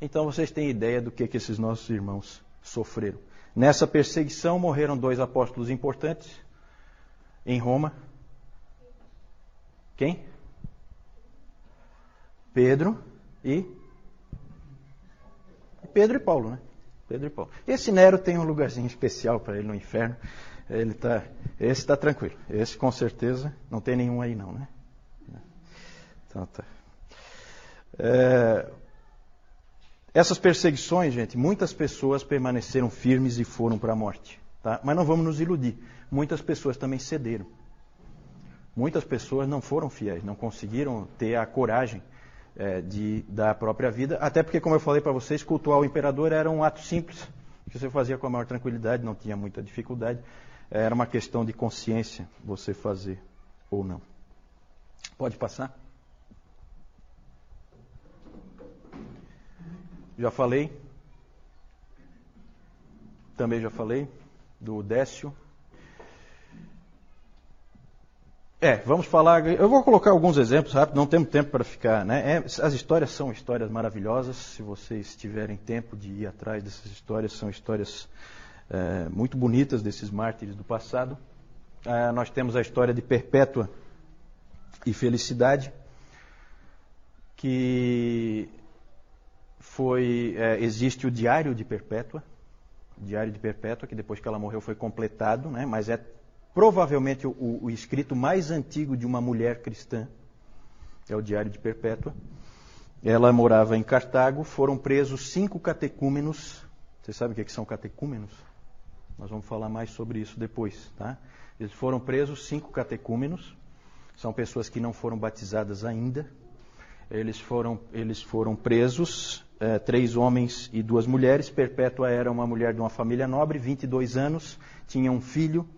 S1: Então vocês têm ideia do que, que esses nossos irmãos sofreram. Nessa perseguição morreram dois apóstolos importantes em Roma. Quem? Pedro e Pedro e Paulo, né? Pedro e Paulo. Esse Nero tem um lugarzinho especial para ele no inferno. Ele tá, esse está tranquilo. Esse com certeza não tem nenhum aí não, né? Então tá. É, essas perseguições, gente, muitas pessoas permaneceram firmes e foram para a morte. Tá? Mas não vamos nos iludir. Muitas pessoas também cederam. Muitas pessoas não foram fiéis, não conseguiram ter a coragem é, de, da própria vida. Até porque, como eu falei para vocês, cultuar o imperador era um ato simples, que você fazia com a maior tranquilidade, não tinha muita dificuldade. Era uma questão de consciência você fazer ou não. Pode passar? Já falei. Também já falei do Décio. É, vamos falar. Eu vou colocar alguns exemplos rápido, não temos tempo para ficar. Né? É, as histórias são histórias maravilhosas. Se vocês tiverem tempo de ir atrás dessas histórias, são histórias é, muito bonitas desses mártires do passado. É, nós temos a história de Perpétua e Felicidade, que foi. É, existe o Diário de Perpétua. Diário de Perpétua, que depois que ela morreu foi completado, né? mas é provavelmente o, o, escrito mais antigo de uma mulher cristã, é o Diário de Perpétua. Ela morava em Cartago, foram presos cinco catecúmenos. Você sabe o que, é que são catecúmenos? Nós vamos falar mais sobre isso depois, tá? Eles foram presos cinco catecúmenos, são pessoas que não foram batizadas ainda. Eles foram, eles foram presos, é, três homens e duas mulheres. Perpétua era uma mulher de uma família nobre, 22 anos, tinha um filho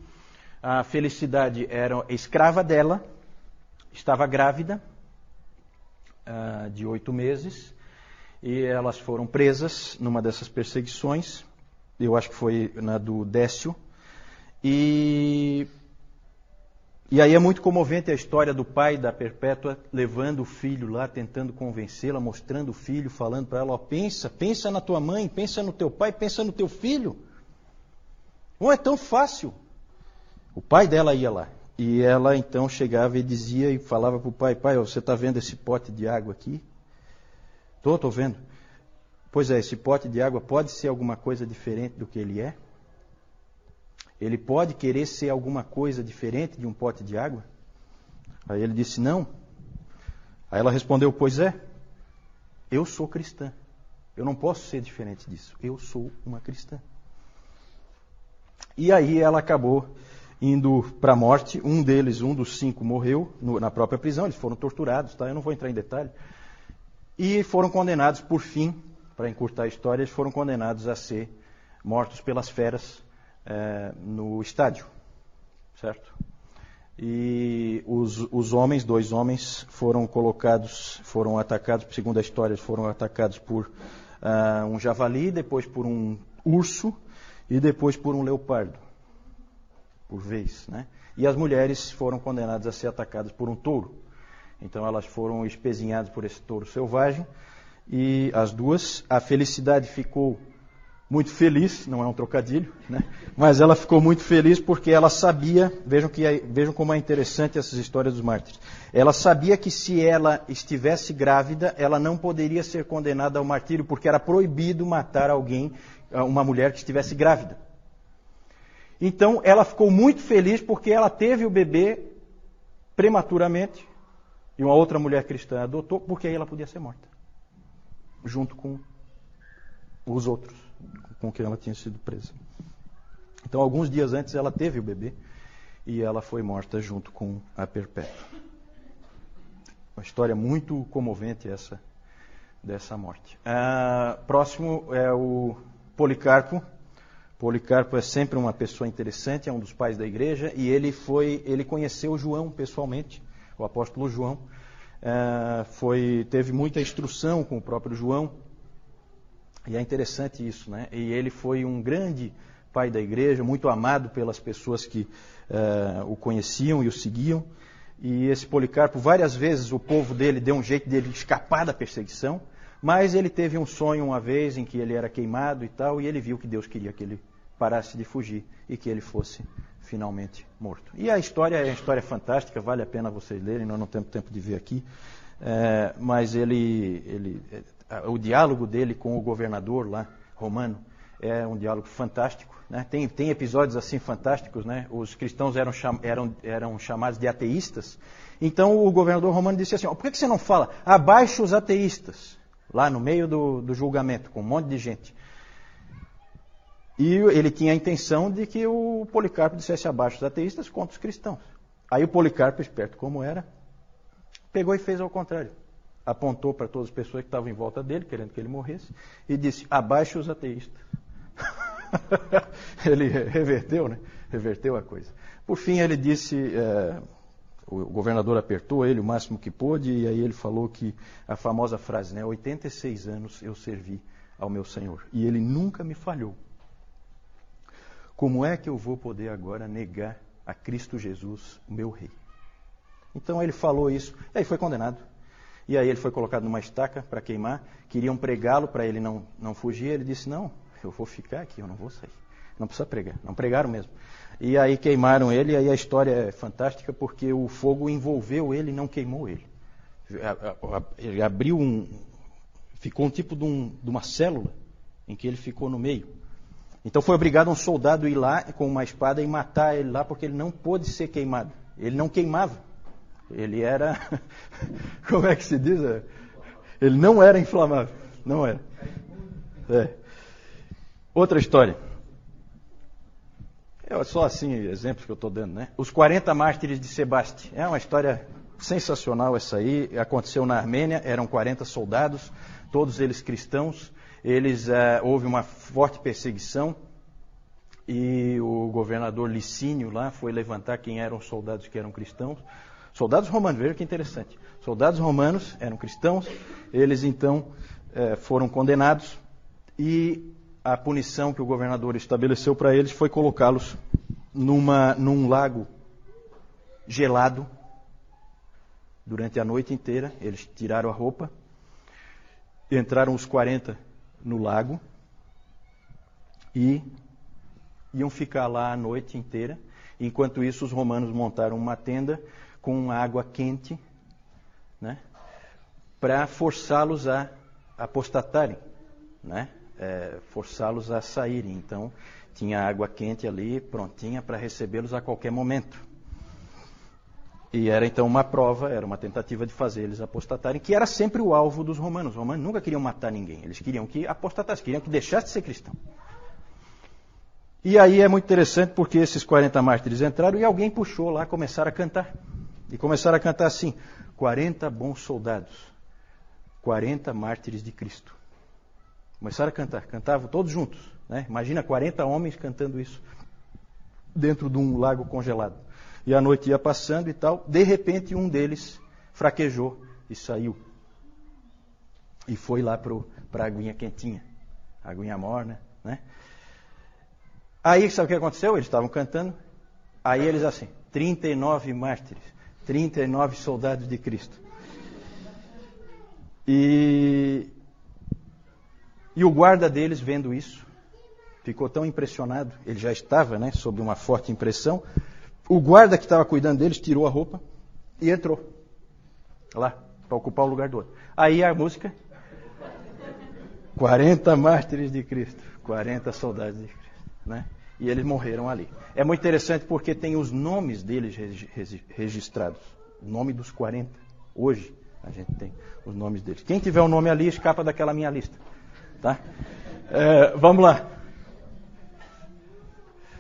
S1: a Felicidade era escrava dela, estava grávida uh, de oito meses, e elas foram presas numa dessas perseguições, eu acho que foi na do Décio, e, e aí é muito comovente a história do pai da Perpétua levando o filho lá, tentando convencê-la, mostrando o filho, falando para ela, pensa, pensa na tua mãe, pensa no teu pai, pensa no teu filho. Não é tão fácil. O pai dela ia lá. E ela então chegava e dizia e falava para o pai: Pai, você está vendo esse pote de água aqui? Estou, estou vendo. Pois é, esse pote de água pode ser alguma coisa diferente do que ele é? Ele pode querer ser alguma coisa diferente de um pote de água? Aí ele disse: Não. Aí ela respondeu: Pois é, eu sou cristã. Eu não posso ser diferente disso. Eu sou uma cristã. E aí ela acabou indo para a morte. Um deles, um dos cinco, morreu no, na própria prisão. Eles foram torturados, tá? Eu não vou entrar em detalhe. E foram condenados, por fim, para encurtar a história, eles foram condenados a ser mortos pelas feras é, no estádio, certo? E os, os, homens, dois homens, foram colocados, foram atacados, segundo a história, foram atacados por uh, um javali, depois por um urso e depois por um leopardo por vez. Né? E as mulheres foram condenadas a ser atacadas por um touro. Então elas foram espezinhadas por esse touro selvagem. E as duas, a felicidade ficou muito feliz, não é um trocadilho, né? mas ela ficou muito feliz porque ela sabia, vejam, que, é, vejam como é interessante essas histórias dos mártires. Ela sabia que se ela estivesse grávida, ela não poderia ser condenada ao martírio, porque era proibido matar alguém, uma mulher que estivesse grávida. Então ela ficou muito feliz porque ela teve o bebê prematuramente e uma outra mulher cristã adotou, porque aí ela podia ser morta, junto com os outros com quem ela tinha sido presa. Então, alguns dias antes, ela teve o bebê e ela foi morta junto com a Perpétua. Uma história muito comovente essa dessa morte. Ah, próximo é o Policarpo, Policarpo é sempre uma pessoa interessante, é um dos pais da igreja, e ele foi, ele conheceu João pessoalmente, o apóstolo João. É, foi, teve muita instrução com o próprio João, e é interessante isso, né? E ele foi um grande pai da igreja, muito amado pelas pessoas que é, o conheciam e o seguiam. E esse Policarpo, várias vezes o povo dele deu um jeito dele escapar da perseguição. Mas ele teve um sonho uma vez em que ele era queimado e tal, e ele viu que Deus queria que ele parasse de fugir e que ele fosse finalmente morto. E a história é uma história fantástica, vale a pena vocês lerem, nós não temos tempo de ver aqui. É, mas ele, ele, é, o diálogo dele com o governador lá, romano, é um diálogo fantástico. Né? Tem, tem episódios assim fantásticos, né? os cristãos eram, cham, eram, eram chamados de ateístas. Então o governador romano disse assim: por que, que você não fala abaixo os ateístas? Lá no meio do, do julgamento, com um monte de gente. E ele tinha a intenção de que o Policarpo dissesse abaixo os ateístas contra os cristãos. Aí o Policarpo, esperto como era, pegou e fez ao contrário. Apontou para todas as pessoas que estavam em volta dele, querendo que ele morresse, e disse: abaixo os ateístas. ele reverteu, né? Reverteu a coisa. Por fim, ele disse: é, o governador apertou ele o máximo que pôde e aí ele falou que a famosa frase, né, 86 anos eu servi ao meu Senhor e ele nunca me falhou. Como é que eu vou poder agora negar a Cristo Jesus, o meu rei? Então ele falou isso, e aí foi condenado. E aí ele foi colocado numa estaca para queimar, queriam pregá-lo para ele não, não fugir, ele disse, não, eu vou ficar aqui, eu não vou sair. Não precisa pregar, não pregaram mesmo. E aí queimaram ele, e aí a história é fantástica porque o fogo envolveu ele e não queimou ele. Ele abriu um. ficou um tipo de, um, de uma célula em que ele ficou no meio. Então foi obrigado um soldado a ir lá com uma espada e matar ele lá, porque ele não pôde ser queimado. Ele não queimava. Ele era. Como é que se diz? Ele não era inflamável. Não era. É. Outra história. É só assim, exemplos que eu estou dando, né? Os 40 mártires de Sebaste. É uma história sensacional essa aí. Aconteceu na Armênia, eram 40 soldados, todos eles cristãos. Eles, é, houve uma forte perseguição e o governador Licínio lá foi levantar quem eram os soldados que eram cristãos. Soldados romanos, veja que interessante. Soldados romanos eram cristãos, eles então é, foram condenados e a punição que o governador estabeleceu para eles foi colocá-los numa, num lago gelado durante a noite inteira. Eles tiraram a roupa, entraram os 40 no lago e iam ficar lá a noite inteira. Enquanto isso, os romanos montaram uma tenda com água quente né, para forçá-los a apostatarem. Né? É, forçá-los a saírem. Então, tinha água quente ali, prontinha para recebê-los a qualquer momento. E era então uma prova, era uma tentativa de fazer eles apostatarem, que era sempre o alvo dos romanos. Os romanos nunca queriam matar ninguém, eles queriam que apostatasse, queriam que deixasse de ser cristão. E aí é muito interessante porque esses 40 mártires entraram e alguém puxou lá, começaram a cantar. E começaram a cantar assim: 40 bons soldados, 40 mártires de Cristo. Começaram a cantar, cantavam todos juntos. Né? Imagina 40 homens cantando isso dentro de um lago congelado. E a noite ia passando e tal. De repente, um deles fraquejou e saiu. E foi lá para a aguinha quentinha, a aguinha morna. Né? Aí, sabe o que aconteceu? Eles estavam cantando. Aí eles assim, 39 mártires, 39 soldados de Cristo. E e o guarda deles, vendo isso, ficou tão impressionado, ele já estava né, sob uma forte impressão. O guarda que estava cuidando deles tirou a roupa e entrou lá, para ocupar o lugar do outro. Aí a música: 40 mártires de Cristo, 40 soldados de Cristo. Né? E eles morreram ali. É muito interessante porque tem os nomes deles registrados. O nome dos 40. Hoje a gente tem os nomes deles. Quem tiver o um nome ali, escapa daquela minha lista. Tá? É, vamos lá.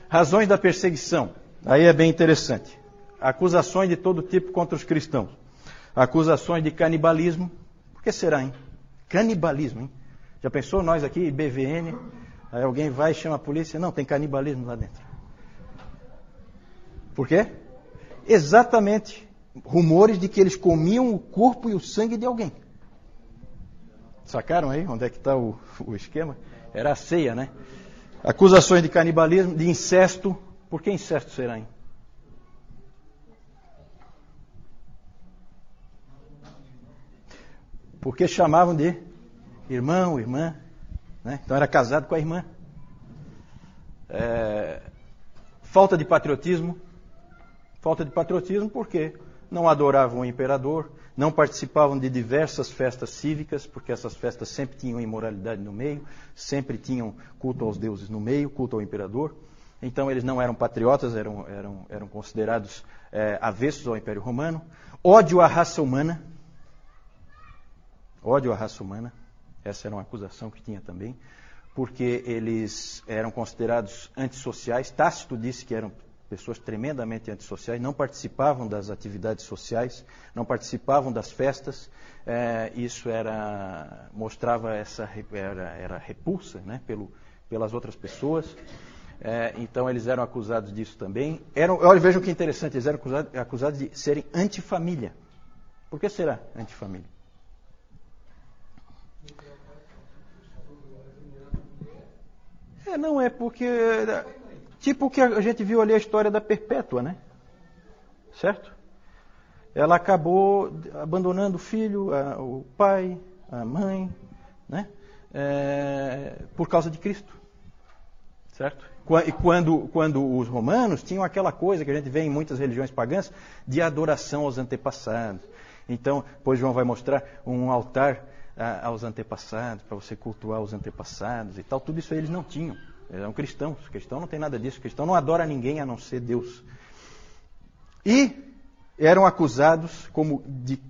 S1: Razões da perseguição. Aí é bem interessante. Acusações de todo tipo contra os cristãos. Acusações de canibalismo. Por que será, hein? Canibalismo, hein? Já pensou nós aqui, BVN, aí alguém vai e chama a polícia? Não, tem canibalismo lá dentro. Por quê? Exatamente. Rumores de que eles comiam o corpo e o sangue de alguém. Sacaram aí onde é que está o, o esquema? Era a ceia, né? Acusações de canibalismo, de incesto. Por que incesto será, hein? Porque chamavam de irmão, irmã. Né? Então era casado com a irmã. É... Falta de patriotismo. Falta de patriotismo porque não adoravam o imperador, não participavam de diversas festas cívicas, porque essas festas sempre tinham imoralidade no meio, sempre tinham culto aos deuses no meio, culto ao imperador. Então eles não eram patriotas, eram, eram, eram considerados é, avessos ao Império Romano. Ódio à raça humana. Ódio à raça humana. Essa era uma acusação que tinha também. Porque eles eram considerados antissociais. Tácito disse que eram pessoas tremendamente antissociais, não participavam das atividades sociais, não participavam das festas. É, isso era mostrava essa era, era repulsa, né, pelo, pelas outras pessoas. É, então eles eram acusados disso também. Eram, olha, vejam que interessante, eles eram acusados, acusados de serem antifamília. Por que será antifamília? É, não é porque Tipo o que a gente viu ali a história da Perpétua, né? Certo? ela acabou abandonando o filho, a, o pai, a mãe, né? É, por causa de Cristo. Certo? E quando, quando os romanos tinham aquela coisa que a gente vê em muitas religiões pagãs de adoração aos antepassados. Então, depois João vai mostrar um altar ah, aos antepassados, para você cultuar os antepassados e tal. Tudo isso eles não tinham. Eram cristãos. O cristão não tem nada disso. Cristão não adora ninguém a não ser Deus. E eram acusados como de,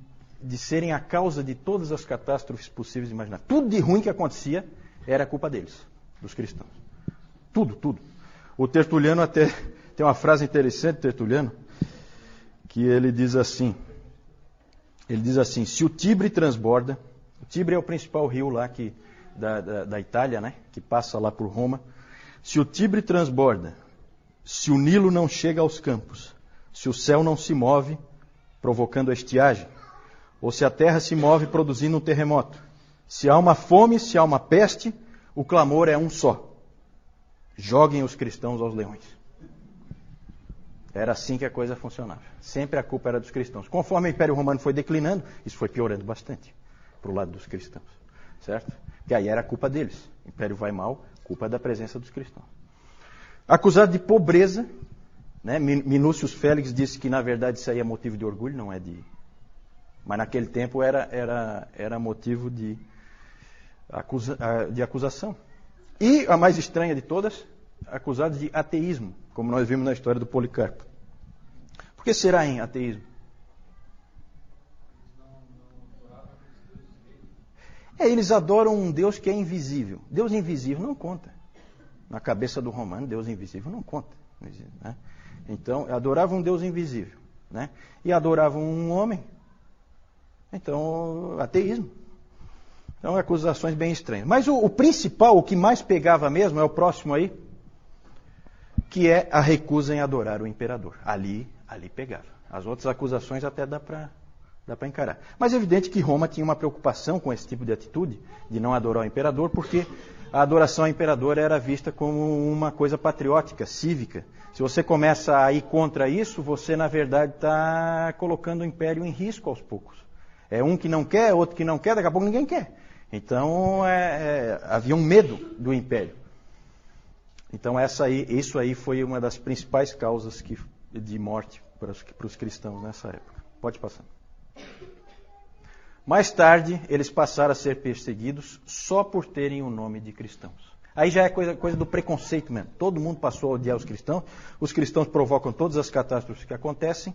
S1: de serem a causa de todas as catástrofes possíveis e imagináveis. Tudo de ruim que acontecia era culpa deles, dos cristãos. Tudo, tudo. O Tertuliano até tem uma frase interessante, Tertuliano, que ele diz assim: ele diz assim, se o Tibre transborda, o Tibre é o principal rio lá que, da, da, da Itália, né, que passa lá por Roma. Se o Tibre transborda, se o Nilo não chega aos campos, se o céu não se move, provocando a estiagem, ou se a terra se move produzindo um terremoto, se há uma fome, se há uma peste, o clamor é um só: joguem os cristãos aos leões. Era assim que a coisa funcionava. Sempre a culpa era dos cristãos. Conforme o Império Romano foi declinando, isso foi piorando bastante para o lado dos cristãos. Certo? Que aí era a culpa deles. O Império vai mal, culpa da presença dos cristãos. Acusado de pobreza, né? Minúcius Félix disse que na verdade isso aí é motivo de orgulho, não é de. Mas naquele tempo era, era, era motivo de, acusa, de acusação. E a mais estranha de todas, acusado de ateísmo, como nós vimos na história do Policarpo. Por que será em ateísmo? É, eles adoram um Deus que é invisível. Deus invisível não conta. Na cabeça do romano, Deus invisível não conta. Né? Então, adoravam um Deus invisível. Né? E adoravam um homem. Então, ateísmo. Então, acusações bem estranhas. Mas o, o principal, o que mais pegava mesmo, é o próximo aí, que é a recusa em adorar o imperador. Ali, ali pegava. As outras acusações até dá para dá para encarar. Mas é evidente que Roma tinha uma preocupação com esse tipo de atitude, de não adorar o imperador, porque a adoração ao imperador era vista como uma coisa patriótica, cívica. Se você começa a ir contra isso, você na verdade está colocando o império em risco aos poucos. É um que não quer, outro que não quer, daqui a pouco ninguém quer. Então é, é, havia um medo do império. Então aí, isso aí foi uma das principais causas que, de morte para os, para os cristãos nessa época. Pode passar. Mais tarde, eles passaram a ser perseguidos só por terem o nome de cristãos. Aí já é coisa, coisa, do preconceito mesmo. Todo mundo passou a odiar os cristãos. Os cristãos provocam todas as catástrofes que acontecem.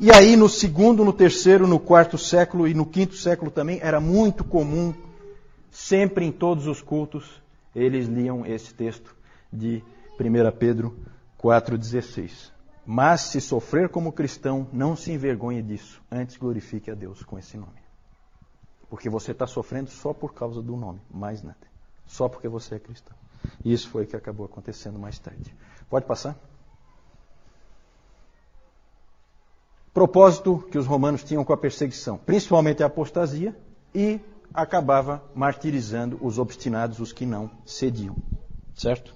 S1: E aí, no segundo, no terceiro, no quarto século e no quinto século também, era muito comum, sempre em todos os cultos, eles liam esse texto de 1 Pedro 4,16. Mas se sofrer como cristão, não se envergonhe disso, antes glorifique a Deus com esse nome. Porque você está sofrendo só por causa do nome, mais nada. Só porque você é cristão. E isso foi o que acabou acontecendo mais tarde. Pode passar? Propósito que os romanos tinham com a perseguição, principalmente a apostasia, e acabava martirizando os obstinados, os que não cediam. Certo?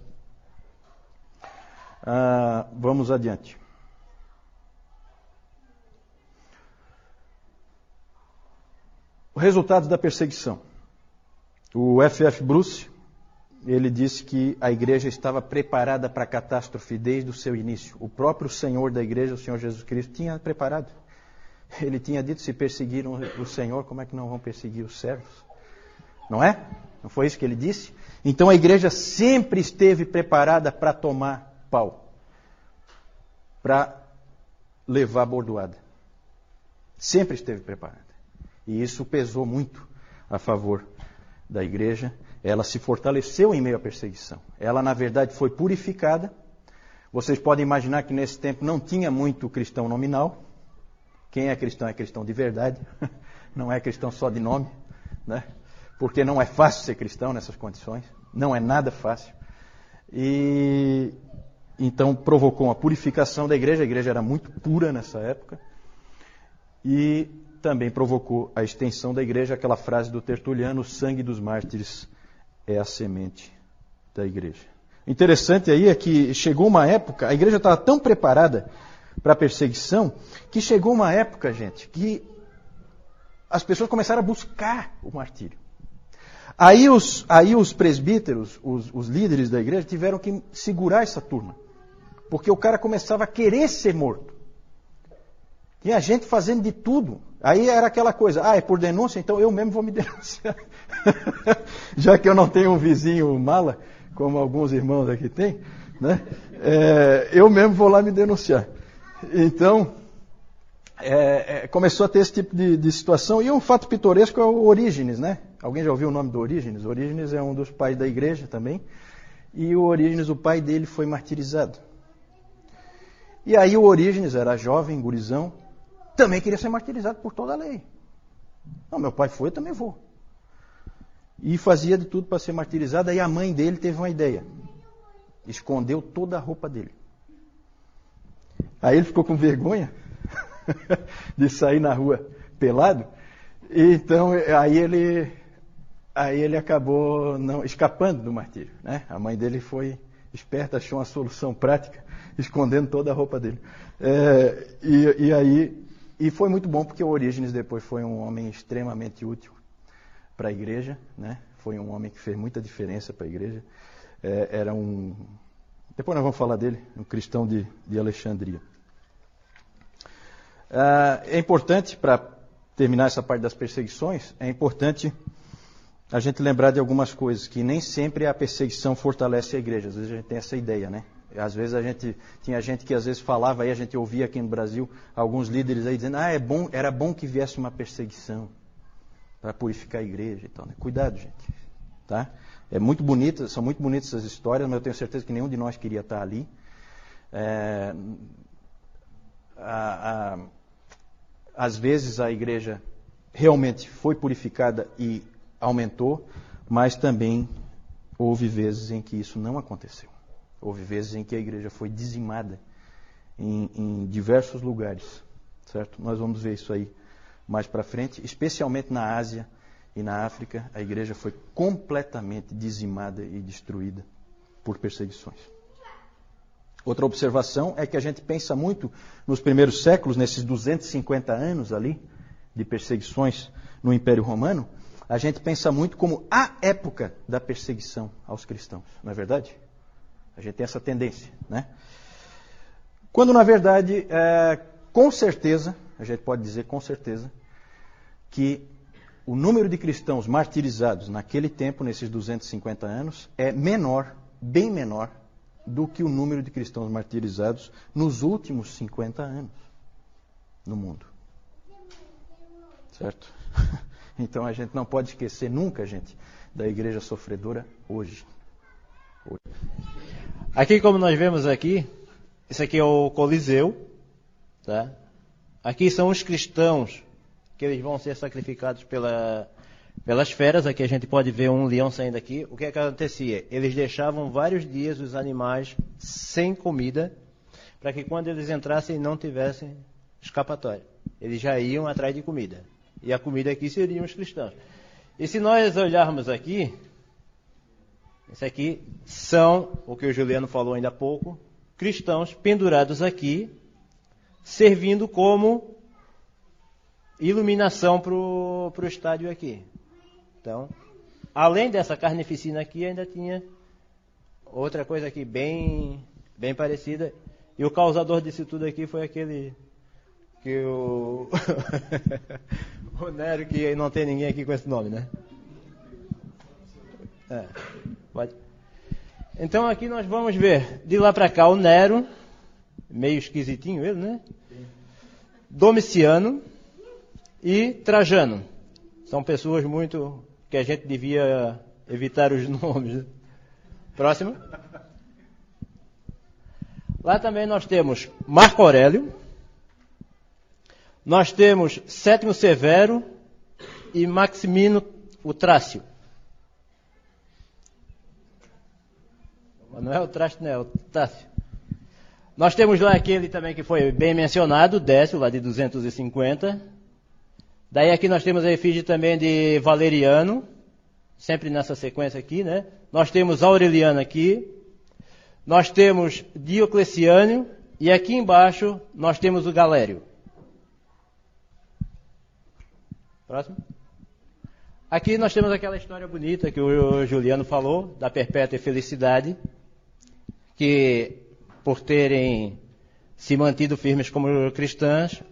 S1: Ah, vamos adiante. O resultado da perseguição. O F.F. Bruce, ele disse que a igreja estava preparada para a catástrofe desde o seu início. O próprio Senhor da igreja, o Senhor Jesus Cristo, tinha preparado. Ele tinha dito: se perseguiram o Senhor, como é que não vão perseguir os servos? Não é? Não foi isso que ele disse? Então a igreja sempre esteve preparada para tomar pau para levar bordoada. Sempre esteve preparada. E isso pesou muito a favor da igreja. Ela se fortaleceu em meio à perseguição. Ela, na verdade, foi purificada. Vocês podem imaginar que nesse tempo não tinha muito cristão nominal. Quem é cristão é cristão de verdade, não é cristão só de nome, né? porque não é fácil ser cristão nessas condições, não é nada fácil. E então provocou uma purificação da igreja, a igreja era muito pura nessa época, e também provocou a extensão da igreja, aquela frase do Tertuliano: o sangue dos mártires é a semente da igreja. Interessante aí é que chegou uma época, a igreja estava tão preparada para perseguição, que chegou uma época, gente, que as pessoas começaram a buscar o martírio. Aí os, aí os presbíteros, os, os líderes da igreja, tiveram que segurar essa turma. Porque o cara começava a querer ser morto. Tinha gente fazendo de tudo. Aí era aquela coisa, ah, é por denúncia, então eu mesmo vou me denunciar. Já que eu não tenho um vizinho mala, como alguns irmãos aqui têm, né? É, eu mesmo vou lá me denunciar. Então, é, é, começou a ter esse tipo de, de, situação. E um fato pitoresco é o Orígenes, né? Alguém já ouviu o nome do Orígenes? Orígenes é um dos pais da igreja também. E o Orígenes, o pai dele, foi martirizado. E aí o Orígenes era jovem, gurizão, também queria ser martirizado por toda a lei. Não, meu pai foi, eu também vou. E fazia de tudo para ser martirizado. Aí a mãe dele teve uma ideia. Escondeu toda a roupa dele. Aí ele ficou com vergonha de sair na rua pelado. Então aí ele aí ele acabou não escapando do martírio, né? A mãe dele foi esperta, achou uma solução prática, escondendo toda a roupa dele. É, e, e aí e foi muito bom porque o Orígenes depois foi um homem extremamente útil para a igreja, né? Foi um homem que fez muita diferença para a igreja. É, era um, depois nós vamos falar dele, um cristão de, de Alexandria. É, é importante para terminar essa parte das perseguições, é importante a gente lembrar de algumas coisas que nem sempre a perseguição fortalece a igreja. Às vezes a gente tem essa ideia, né? Às vezes a gente tinha gente que às vezes falava aí, a gente ouvia aqui no Brasil alguns líderes aí dizendo: "Ah, é bom, era bom que viesse uma perseguição para purificar a igreja e tal". Né? Cuidado, gente, tá? É muito bonito, são muito bonitas essas histórias, mas eu tenho certeza que nenhum de nós queria estar ali. É, a, a, às vezes a igreja realmente foi purificada e aumentou, mas também houve vezes em que isso não aconteceu. Houve vezes em que a igreja foi dizimada em, em diversos lugares, certo? Nós vamos ver isso aí mais para frente, especialmente na Ásia e na África, a igreja foi completamente dizimada e destruída por perseguições. Outra observação é que a gente pensa muito nos primeiros séculos, nesses 250 anos ali de perseguições no Império Romano, a gente pensa muito como a época da perseguição aos cristãos, não é verdade? A gente tem essa tendência, né? Quando, na verdade, é, com certeza, a gente pode dizer com certeza, que o número de cristãos martirizados naquele tempo, nesses 250 anos, é menor, bem menor, do que o número de cristãos martirizados nos últimos 50 anos no mundo. Certo? Então a gente não pode esquecer nunca, gente, da igreja sofredora hoje.
S2: hoje. Aqui, como nós vemos aqui, isso aqui é o Coliseu, tá? Aqui são os cristãos que eles vão ser sacrificados pela, pelas feras. Aqui a gente pode ver um leão saindo aqui. O que, é que acontecia? Eles deixavam vários dias os animais sem comida, para que quando eles entrassem não tivessem escapatória. Eles já iam atrás de comida. E a comida aqui seriam os cristãos. E se nós olharmos aqui, isso aqui são, o que o Juliano falou ainda há pouco, cristãos pendurados aqui, servindo como iluminação para o estádio aqui. Então, além dessa carneficina aqui, ainda tinha outra coisa aqui bem, bem parecida. E o causador disso tudo aqui foi aquele que o, o Nero, que não tem ninguém aqui com esse nome, né? É. Pode. Então aqui nós vamos ver de lá para cá o Nero, meio esquisitinho ele, né? Domiciano e Trajano. São pessoas muito que a gente devia evitar os nomes. Né? Próximo. Lá também nós temos Marco Aurélio. Nós temos Sétimo Severo e Maximino o Trácio. Não é o traste, não é o Tássio. Nós temos lá aquele também que foi bem mencionado, Décio, lá de 250. Daí aqui nós temos a efígie também de Valeriano, sempre nessa sequência aqui, né? Nós temos Aureliano aqui. Nós temos Diocleciano E aqui embaixo nós temos o galério. Próximo. Aqui nós temos aquela história bonita que o Juliano falou, da perpétua felicidade, que por terem se mantido firmes como cristãs,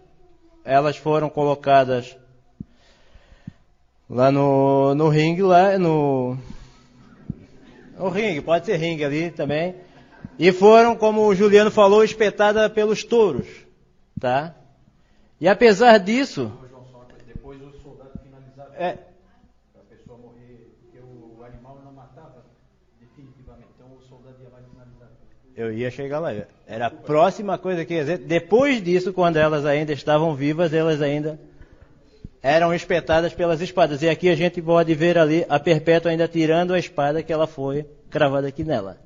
S2: elas foram colocadas lá no, no ringue, lá no, no ringue, pode ser ringue ali também, e foram, como o Juliano falou, espetadas pelos touros, tá? E apesar disso,
S1: é, a pessoa morrer, porque o animal não matava definitivamente, então o soldado ia lá e finalizava.
S2: Eu ia chegar lá. Era a próxima coisa que ia dizer. Depois disso, quando elas ainda estavam vivas, elas ainda eram espetadas pelas espadas. E aqui a gente pode ver ali a Perpétua ainda tirando a espada que ela foi cravada aqui nela.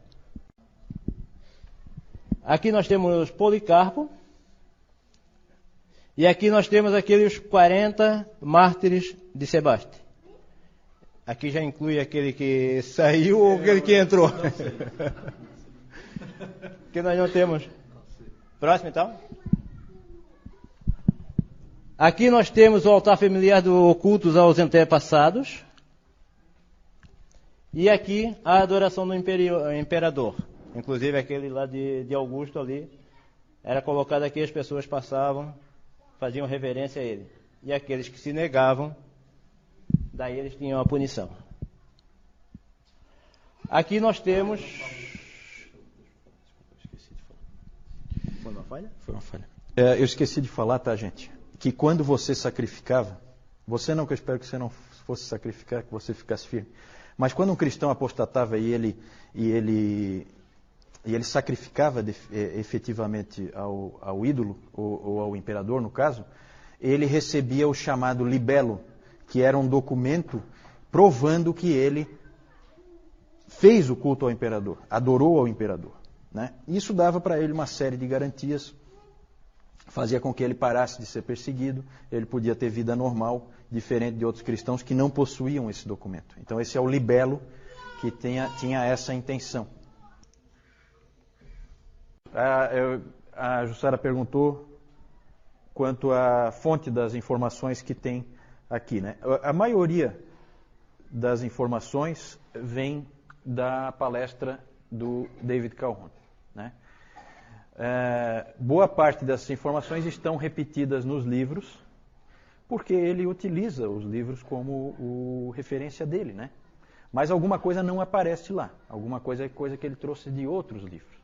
S2: Aqui nós temos Policarpo. E aqui nós temos aqueles 40 mártires de Sebaste. Aqui já inclui aquele que saiu ou aquele que entrou? Que nós não temos. Próximo então. Aqui nós temos o altar familiar do cultos aos antepassados. E aqui a adoração do imperador. Inclusive aquele lá de, de Augusto ali. Era colocado aqui, as pessoas passavam faziam reverência a ele. E aqueles que se negavam, daí eles tinham a punição. Aqui nós temos.
S1: Foi uma falha? Foi uma falha. É, eu esqueci de falar, tá, gente? Que quando você sacrificava, você não, que eu espero que você não fosse sacrificar, que você ficasse firme. Mas quando um cristão apostatava e ele, e ele e ele sacrificava de, é, efetivamente ao, ao ídolo, ou, ou, ao imperador, no caso, ele recebia o chamado libelo, que era um documento provando que ele fez o culto ao imperador, adorou ao imperador. Né? Isso dava para ele uma série de garantias, fazia com que ele parasse de ser perseguido, ele podia ter vida normal, diferente de outros cristãos que não possuíam esse documento. Então, esse é o libelo que tinha, essa intenção. A, eu, a Jussara perguntou quanto à fonte das informações que tem aqui. Né? A maioria das informações vem da palestra do David Calhoun. Né? É, boa parte dessas informações estão repetidas nos livros, porque ele utiliza os livros como o, referência dele, né? Mas alguma coisa não aparece lá, alguma coisa é coisa que ele trouxe de outros livros.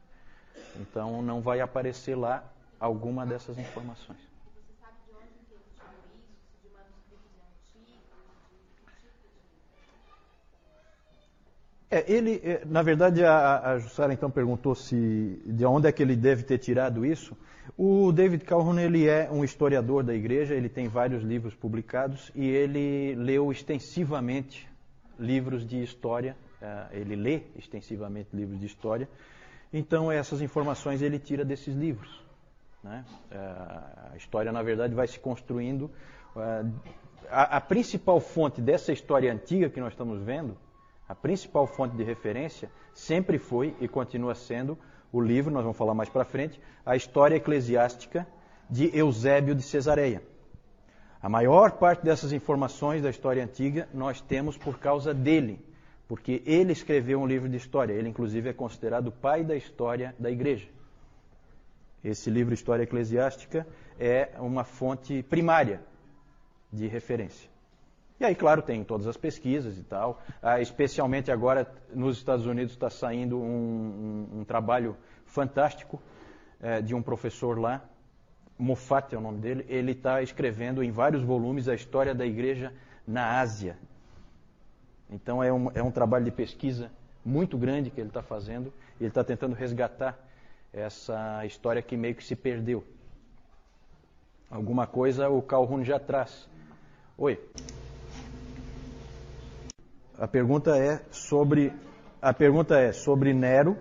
S1: Então não vai aparecer lá alguma dessas informações. É, ele, é, na verdade, a, a Jussara então perguntou se de onde é que ele deve ter tirado isso. O David Calhoun ele é um historiador da igreja, ele tem vários livros publicados e ele leu extensivamente livros de história. É, ele lê extensivamente livros de história então, essas informações ele tira desses livros. Né? É, a história, na verdade, vai se construindo. A, a, principal fonte dessa história antiga que nós estamos vendo, a principal fonte de referência, sempre foi e continua sendo o livro, nós vamos falar mais para frente, a História Eclesiástica de Eusébio de Cesareia. A maior parte dessas informações da história antiga nós temos por causa dele, porque ele escreveu um livro de história. Ele, inclusive, é considerado o pai da história da igreja. Esse livro, História Eclesiástica, é uma fonte primária de referência. E aí, claro, tem todas as pesquisas e tal. Ah, especialmente agora, nos Estados Unidos, está saindo um, um, um, trabalho fantástico é, de um professor lá, Moffat é o nome dele. Ele está escrevendo em vários volumes a história da igreja na Ásia. Então é um, é um trabalho de pesquisa muito grande que ele está fazendo ele está tentando resgatar essa história que meio que se perdeu. Alguma coisa o Calhoun já traz. Oi. A pergunta é sobre a pergunta é sobre Nero,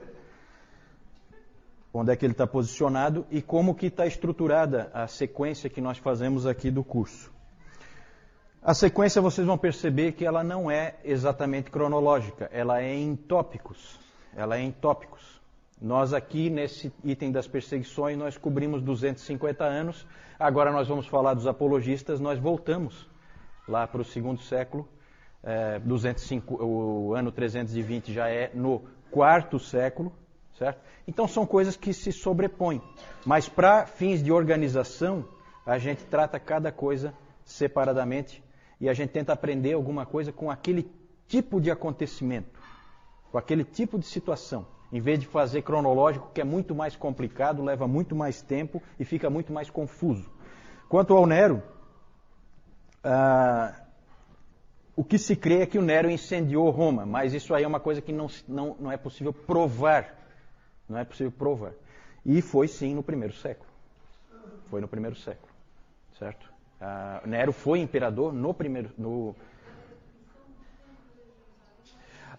S1: onde é que ele está posicionado e como que está estruturada a sequência que nós fazemos aqui do curso. A sequência vocês vão perceber que ela não é exatamente cronológica, ela é em tópicos. Ela é em tópicos. Nós aqui, nesse item das perseguições, nós cobrimos 250 anos. Agora nós vamos falar dos apologistas. Nós voltamos lá para o segundo século. É, 205, o ano 320 já é no quarto século, certo? Então são coisas que se sobrepõem. Mas para fins de organização, a gente trata cada coisa separadamente e a gente tenta aprender alguma coisa com aquele tipo de acontecimento, com aquele tipo de situação em vez de fazer cronológico, que é muito mais complicado, leva muito mais tempo e fica muito mais confuso. Quanto ao Nero, ah, o que se crê é que o Nero incendiou Roma, mas isso aí é uma coisa que não, não, não é possível provar. Não é possível provar. E foi sim no primeiro século. Foi no primeiro século. Certo? Ah, Nero foi imperador no primeiro, no,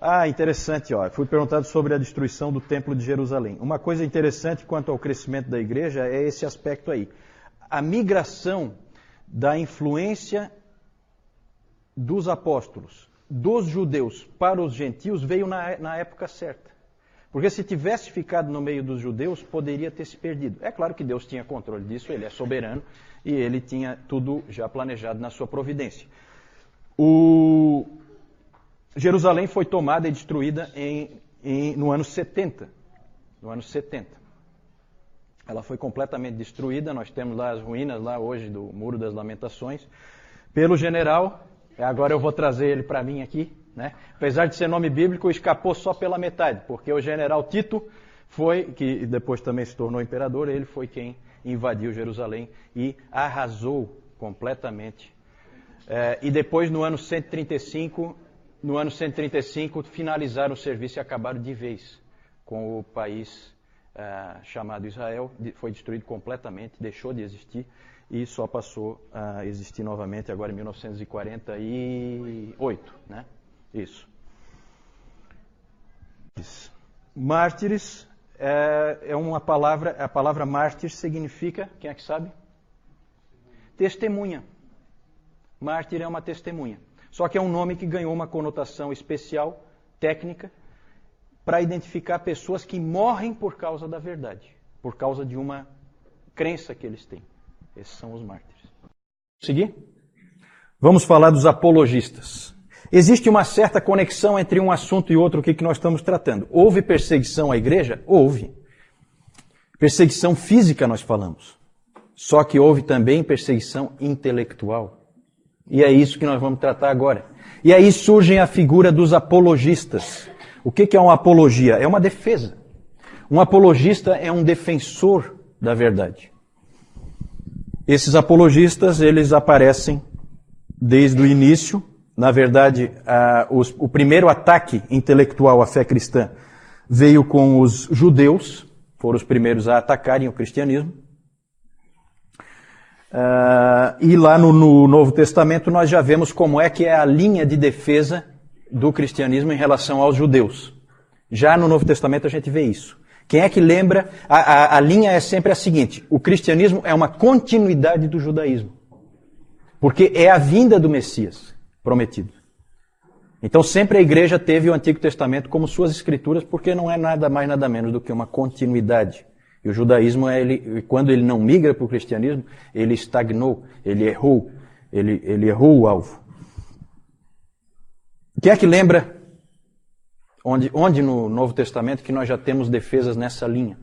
S1: ah, interessante, ó. Fui perguntado sobre a destruição do Templo de Jerusalém. Uma coisa interessante quanto ao crescimento da igreja é esse aspecto aí. A migração da influência dos apóstolos, dos judeus para os gentios, veio na, na época certa. Porque se tivesse ficado no meio dos judeus, poderia ter se perdido. É claro que Deus tinha controle disso, ele é soberano e ele tinha tudo já planejado na sua providência. O, Jerusalém foi tomada e destruída em, em, no ano 70. No ano 70. Ela foi completamente destruída. Nós temos lá as ruínas lá hoje do Muro das Lamentações. Pelo general, agora eu vou trazer ele para mim aqui. Né? Apesar de ser nome bíblico, escapou só pela metade, porque o general Tito foi, que depois também se tornou imperador, ele foi quem invadiu Jerusalém e arrasou completamente. É, e depois, no ano 135, no ano 135, finalizaram o serviço e acabaram de vez com o país uh, chamado Israel. Foi destruído completamente, deixou de existir e só passou a existir novamente agora em 1948, né? Isso. Mártires é, é uma palavra, a palavra mártir significa, quem é que sabe? Testemunha. Mártir é uma testemunha. Só que é um nome que ganhou uma conotação especial, técnica, para identificar pessoas que morrem por causa da verdade, por causa de uma crença que eles têm. Esses são os mártires. Seguir? Vamos falar dos apologistas. Existe uma certa conexão entre um assunto e outro o que nós estamos tratando. Houve perseguição à igreja? Houve. Perseguição física nós falamos. Só que houve também perseguição intelectual. E é isso que nós vamos tratar agora. E aí surge a figura dos apologistas. O que é uma apologia? É uma defesa. Um apologista é um defensor da verdade. Esses apologistas, eles aparecem desde o início. Na verdade, a, os, o primeiro ataque intelectual à fé cristã veio com os judeus, foram os primeiros a atacarem o cristianismo. Uh, e lá no, no, Novo Testamento nós já vemos como é que é a linha de defesa do cristianismo em relação aos judeus. Já no Novo Testamento a gente vê isso. Quem é que lembra? A, a, a linha é sempre a seguinte: o cristianismo é uma continuidade do judaísmo. Porque é a vinda do Messias prometido. Então sempre a igreja teve o Antigo Testamento como suas escrituras, porque não é nada mais nada menos do que uma continuidade e o judaísmo, é ele, quando ele não migra para o cristianismo, ele estagnou, ele errou, ele, ele errou o alvo. Quem é que lembra onde, onde no Novo Testamento que nós já temos defesas nessa linha?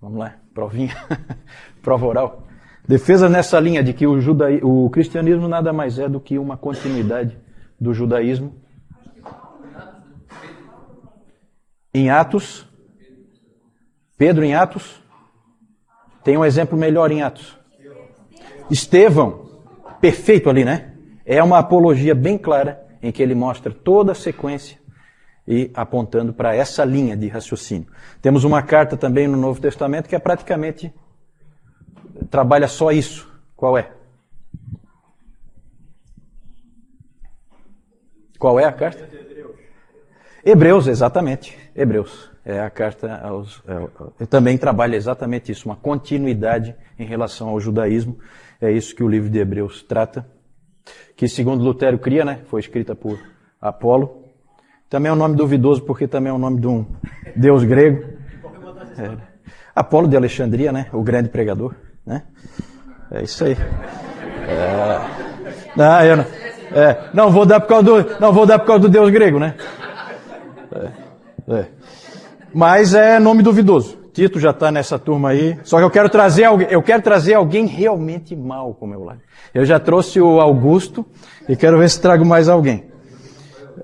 S1: Vamos lá, provinha, prova oral. Defesa nessa linha de que o, judaí, o cristianismo nada mais é do que uma continuidade do judaísmo. Em Atos Pedro em Atos. Tem um exemplo melhor em Atos. Estevão, perfeito ali, né? É uma apologia bem clara em que ele mostra toda a sequência e apontando para essa linha de raciocínio. Temos uma carta também no Novo Testamento que é praticamente trabalha só isso. Qual é? Qual é a carta? Hebreus, exatamente. Hebreus é a carta aos. É, também trabalha exatamente isso, uma continuidade em relação ao judaísmo. É isso que o livro de Hebreus trata. Que, segundo Lutero cria, né, foi escrita por Apolo. Também é um nome duvidoso porque também é o um nome de um deus grego. É. Apolo de Alexandria, né? O grande pregador, né? É isso aí. É... Não, eu não. É, não vou dar por causa do, não vou dar por causa do deus grego, né? É, é. Mas é nome duvidoso. Tito já está nessa turma aí. Só que eu quero trazer alguém, eu quero trazer alguém realmente mal com o meu lado. Eu já trouxe o Augusto e quero ver se trago mais alguém.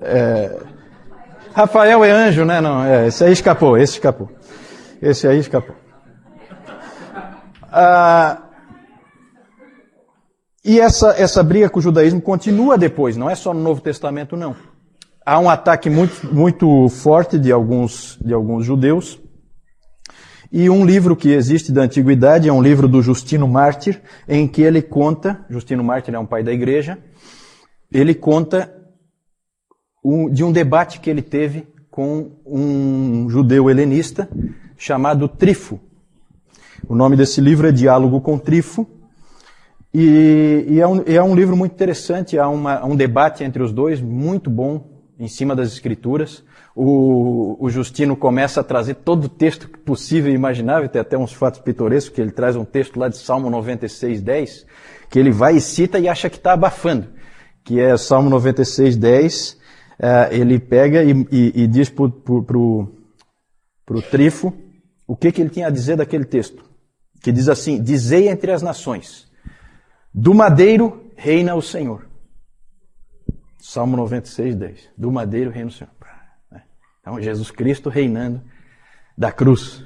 S1: É... Rafael é anjo, né? Não, é, esse aí escapou, esse escapou. Esse aí escapou. Ah, e essa, essa briga com o judaísmo continua depois, não é só no Novo Testamento, não. Há um ataque muito, muito forte de alguns, de alguns judeus e um livro que existe da antiguidade é um livro do Justino Mártir, em que ele conta, Justino Mártir é um pai da igreja, ele conta de um debate que ele teve com um judeu helenista chamado Trifo. O nome desse livro é Diálogo com Trifo, e, e é, um, é, um, livro muito interessante, há uma, um debate entre os dois, muito bom, em cima das escrituras o, o, Justino começa a trazer todo o texto possível e imaginável, tem até uns fatos pitorescos, que ele traz um texto lá de Salmo 96, 10, que ele vai e cita e acha que está abafando, que é Salmo 96, 10, uh, ele pega e, e, e diz para o Trifo o que, que ele tinha a dizer daquele texto, que diz assim, dizei entre as nações, do madeiro reina o Senhor. Salmo 96, 10. Do madeiro reina o Senhor. Então, Jesus Cristo reinando da cruz.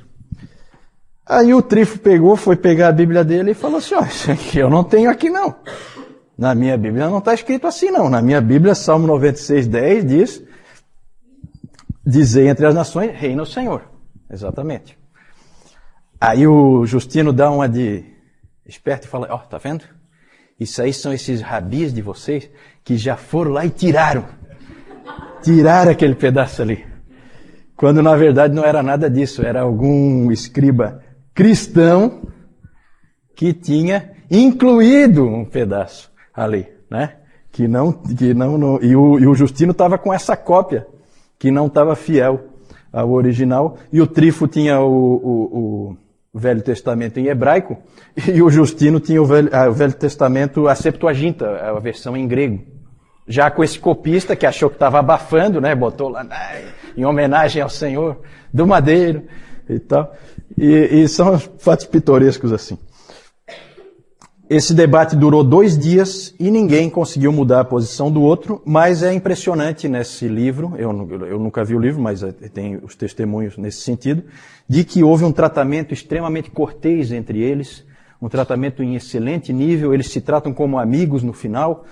S1: Aí o Trifo pegou, foi pegar a Bíblia dele e falou assim: ó, isso aqui eu não tenho aqui não. Na minha Bíblia não está escrito assim não. Na minha Bíblia, Salmo 96, 10 diz: Dizei entre as nações, reina o Senhor. Exatamente. Aí o Justino dá uma de esperto e fala: Ó, tá vendo? Isso aí são esses rabis de vocês que já foram lá e tiraram. Tiraram aquele pedaço ali. Quando na verdade não era nada disso, era algum escriba cristão que tinha incluído um pedaço ali, né? Que não, que não, não e, o, e o Justino estava com essa cópia que não estava fiel ao original e o Trifo tinha o, o, o Velho Testamento em hebraico e o Justino tinha o Velho, o Velho Testamento, a Septuaginta, a versão em grego. Já com esse copista que achou que estava abafando, né? Botou lá, em homenagem ao Senhor, do madeiro e tal. E, e são fatos pitorescos assim. Esse debate durou dois dias e ninguém conseguiu mudar a posição do outro, mas é impressionante nesse livro, eu, eu, nunca vi o livro, mas tem os testemunhos nesse sentido, de que houve um tratamento extremamente cortês entre eles, um tratamento em excelente nível, eles se tratam como amigos no final,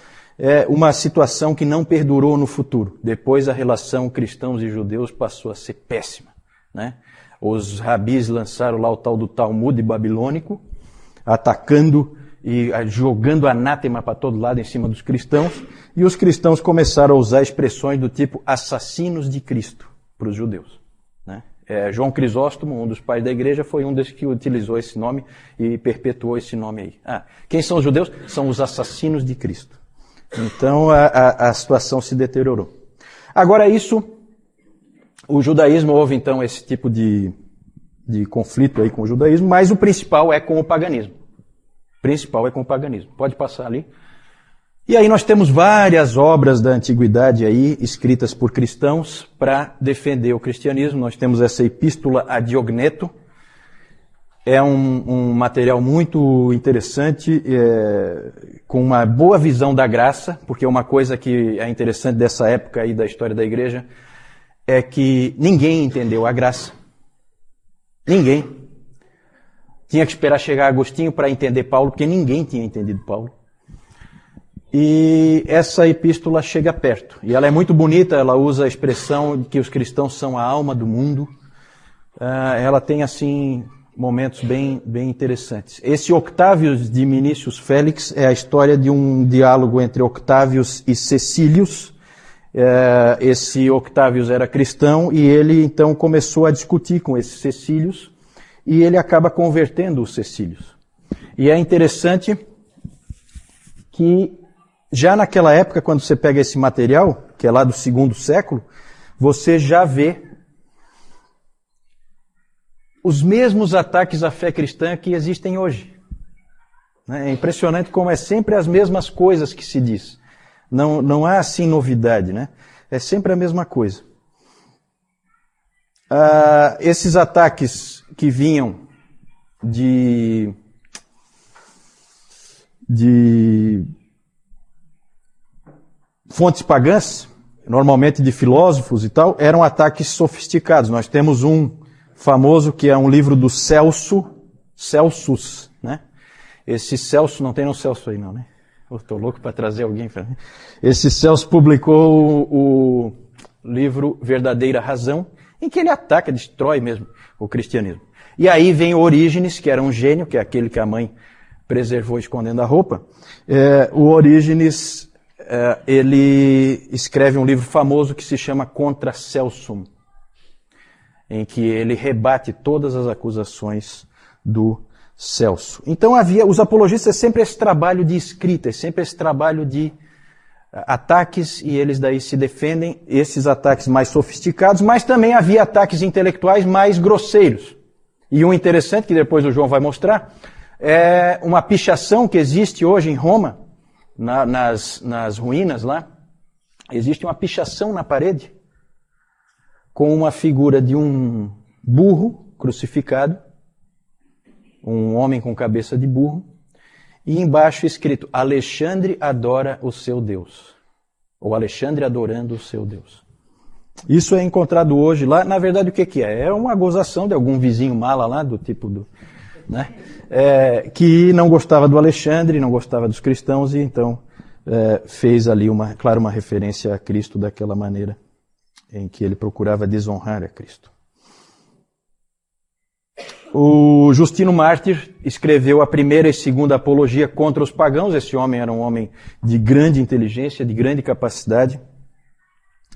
S1: é uma situação que não perdurou no futuro. Depois a relação cristãos e judeus passou a ser péssima. Né? Os rabis lançaram lá o tal do Talmud babilônico, atacando e jogando anátema para todo lado em cima dos cristãos, e os cristãos começaram a usar expressões do tipo assassinos de Cristo para os judeus. Né? É, João Crisóstomo, um dos pais da igreja, foi um desses que utilizou esse nome e perpetuou esse nome aí. Ah, quem são os judeus? São os assassinos de Cristo. Então a, a, a situação se deteriorou. Agora isso, o judaísmo houve então esse tipo de, de conflito aí com o judaísmo, mas o principal é com o paganismo. O principal é com o paganismo. Pode passar ali. E aí nós temos várias obras da antiguidade aí, escritas por cristãos, para defender o cristianismo. Nós temos essa epístola a Diogneto, é um, um material muito interessante, é, com uma boa visão da graça, porque uma coisa que é interessante dessa época aí da história da igreja é que ninguém entendeu a graça. Ninguém. Tinha que esperar chegar Agostinho para entender Paulo, porque ninguém tinha entendido Paulo. E essa epístola chega perto. E ela é muito bonita, ela usa a expressão de que os cristãos são a alma do mundo. Uh, ela tem, assim, momentos bem, bem interessantes. Esse Octávios de Minícius Félix é a história de um diálogo entre Octávios e Cecílios. É, esse Octávios era cristão e ele então começou a discutir com esses Cecílios e ele acaba convertendo os Cecílios. E é interessante que já naquela época, quando você pega esse material, que é lá do segundo século, você já vê os mesmos ataques à fé cristã que existem hoje. Né? É impressionante como é sempre as mesmas coisas que se diz. Não, não há assim novidade, né? É sempre a mesma coisa. Ah, esses ataques que vinham de, de fontes pagãs, normalmente de filósofos e tal, eram ataques sofisticados. Nós temos um famoso que é um livro do Celso, Celsus, né? Esse Celso, não tem no Celso aí não, né? Eu tô louco para trazer alguém para Esse Celso publicou o, o livro Verdadeira Razão, em que ele ataca, destrói mesmo o cristianismo. E aí vem Orígenes, que era um gênio, que é aquele que a mãe preservou escondendo a roupa. É, o Orígenes, é, ele escreve um livro famoso que se chama Contra Celsum em que ele rebate todas as acusações do Celso. Então havia, os apologistas sempre esse trabalho de escrita, sempre esse trabalho de eh, ataques e eles daí se defendem, esses ataques mais sofisticados, mas também havia ataques intelectuais mais grosseiros. E um interessante que depois o João vai mostrar é uma pichação que existe hoje em Roma, na, nas, nas ruínas lá. Existe uma pichação na parede com uma figura de um burro crucificado, um homem com cabeça de burro, e embaixo escrito: Alexandre adora o seu Deus. Ou Alexandre adorando o seu Deus. Isso é encontrado hoje lá. Na verdade, o que, é? É uma gozação de algum vizinho mala lá, do tipo do. Né? É, que não gostava do Alexandre, não gostava dos cristãos, e então é, fez ali, uma, claro, uma referência a Cristo daquela maneira em que ele procurava desonrar a Cristo. O Justino Mártir escreveu a primeira e segunda apologia contra os pagãos. Esse homem era um homem de grande inteligência, de grande capacidade.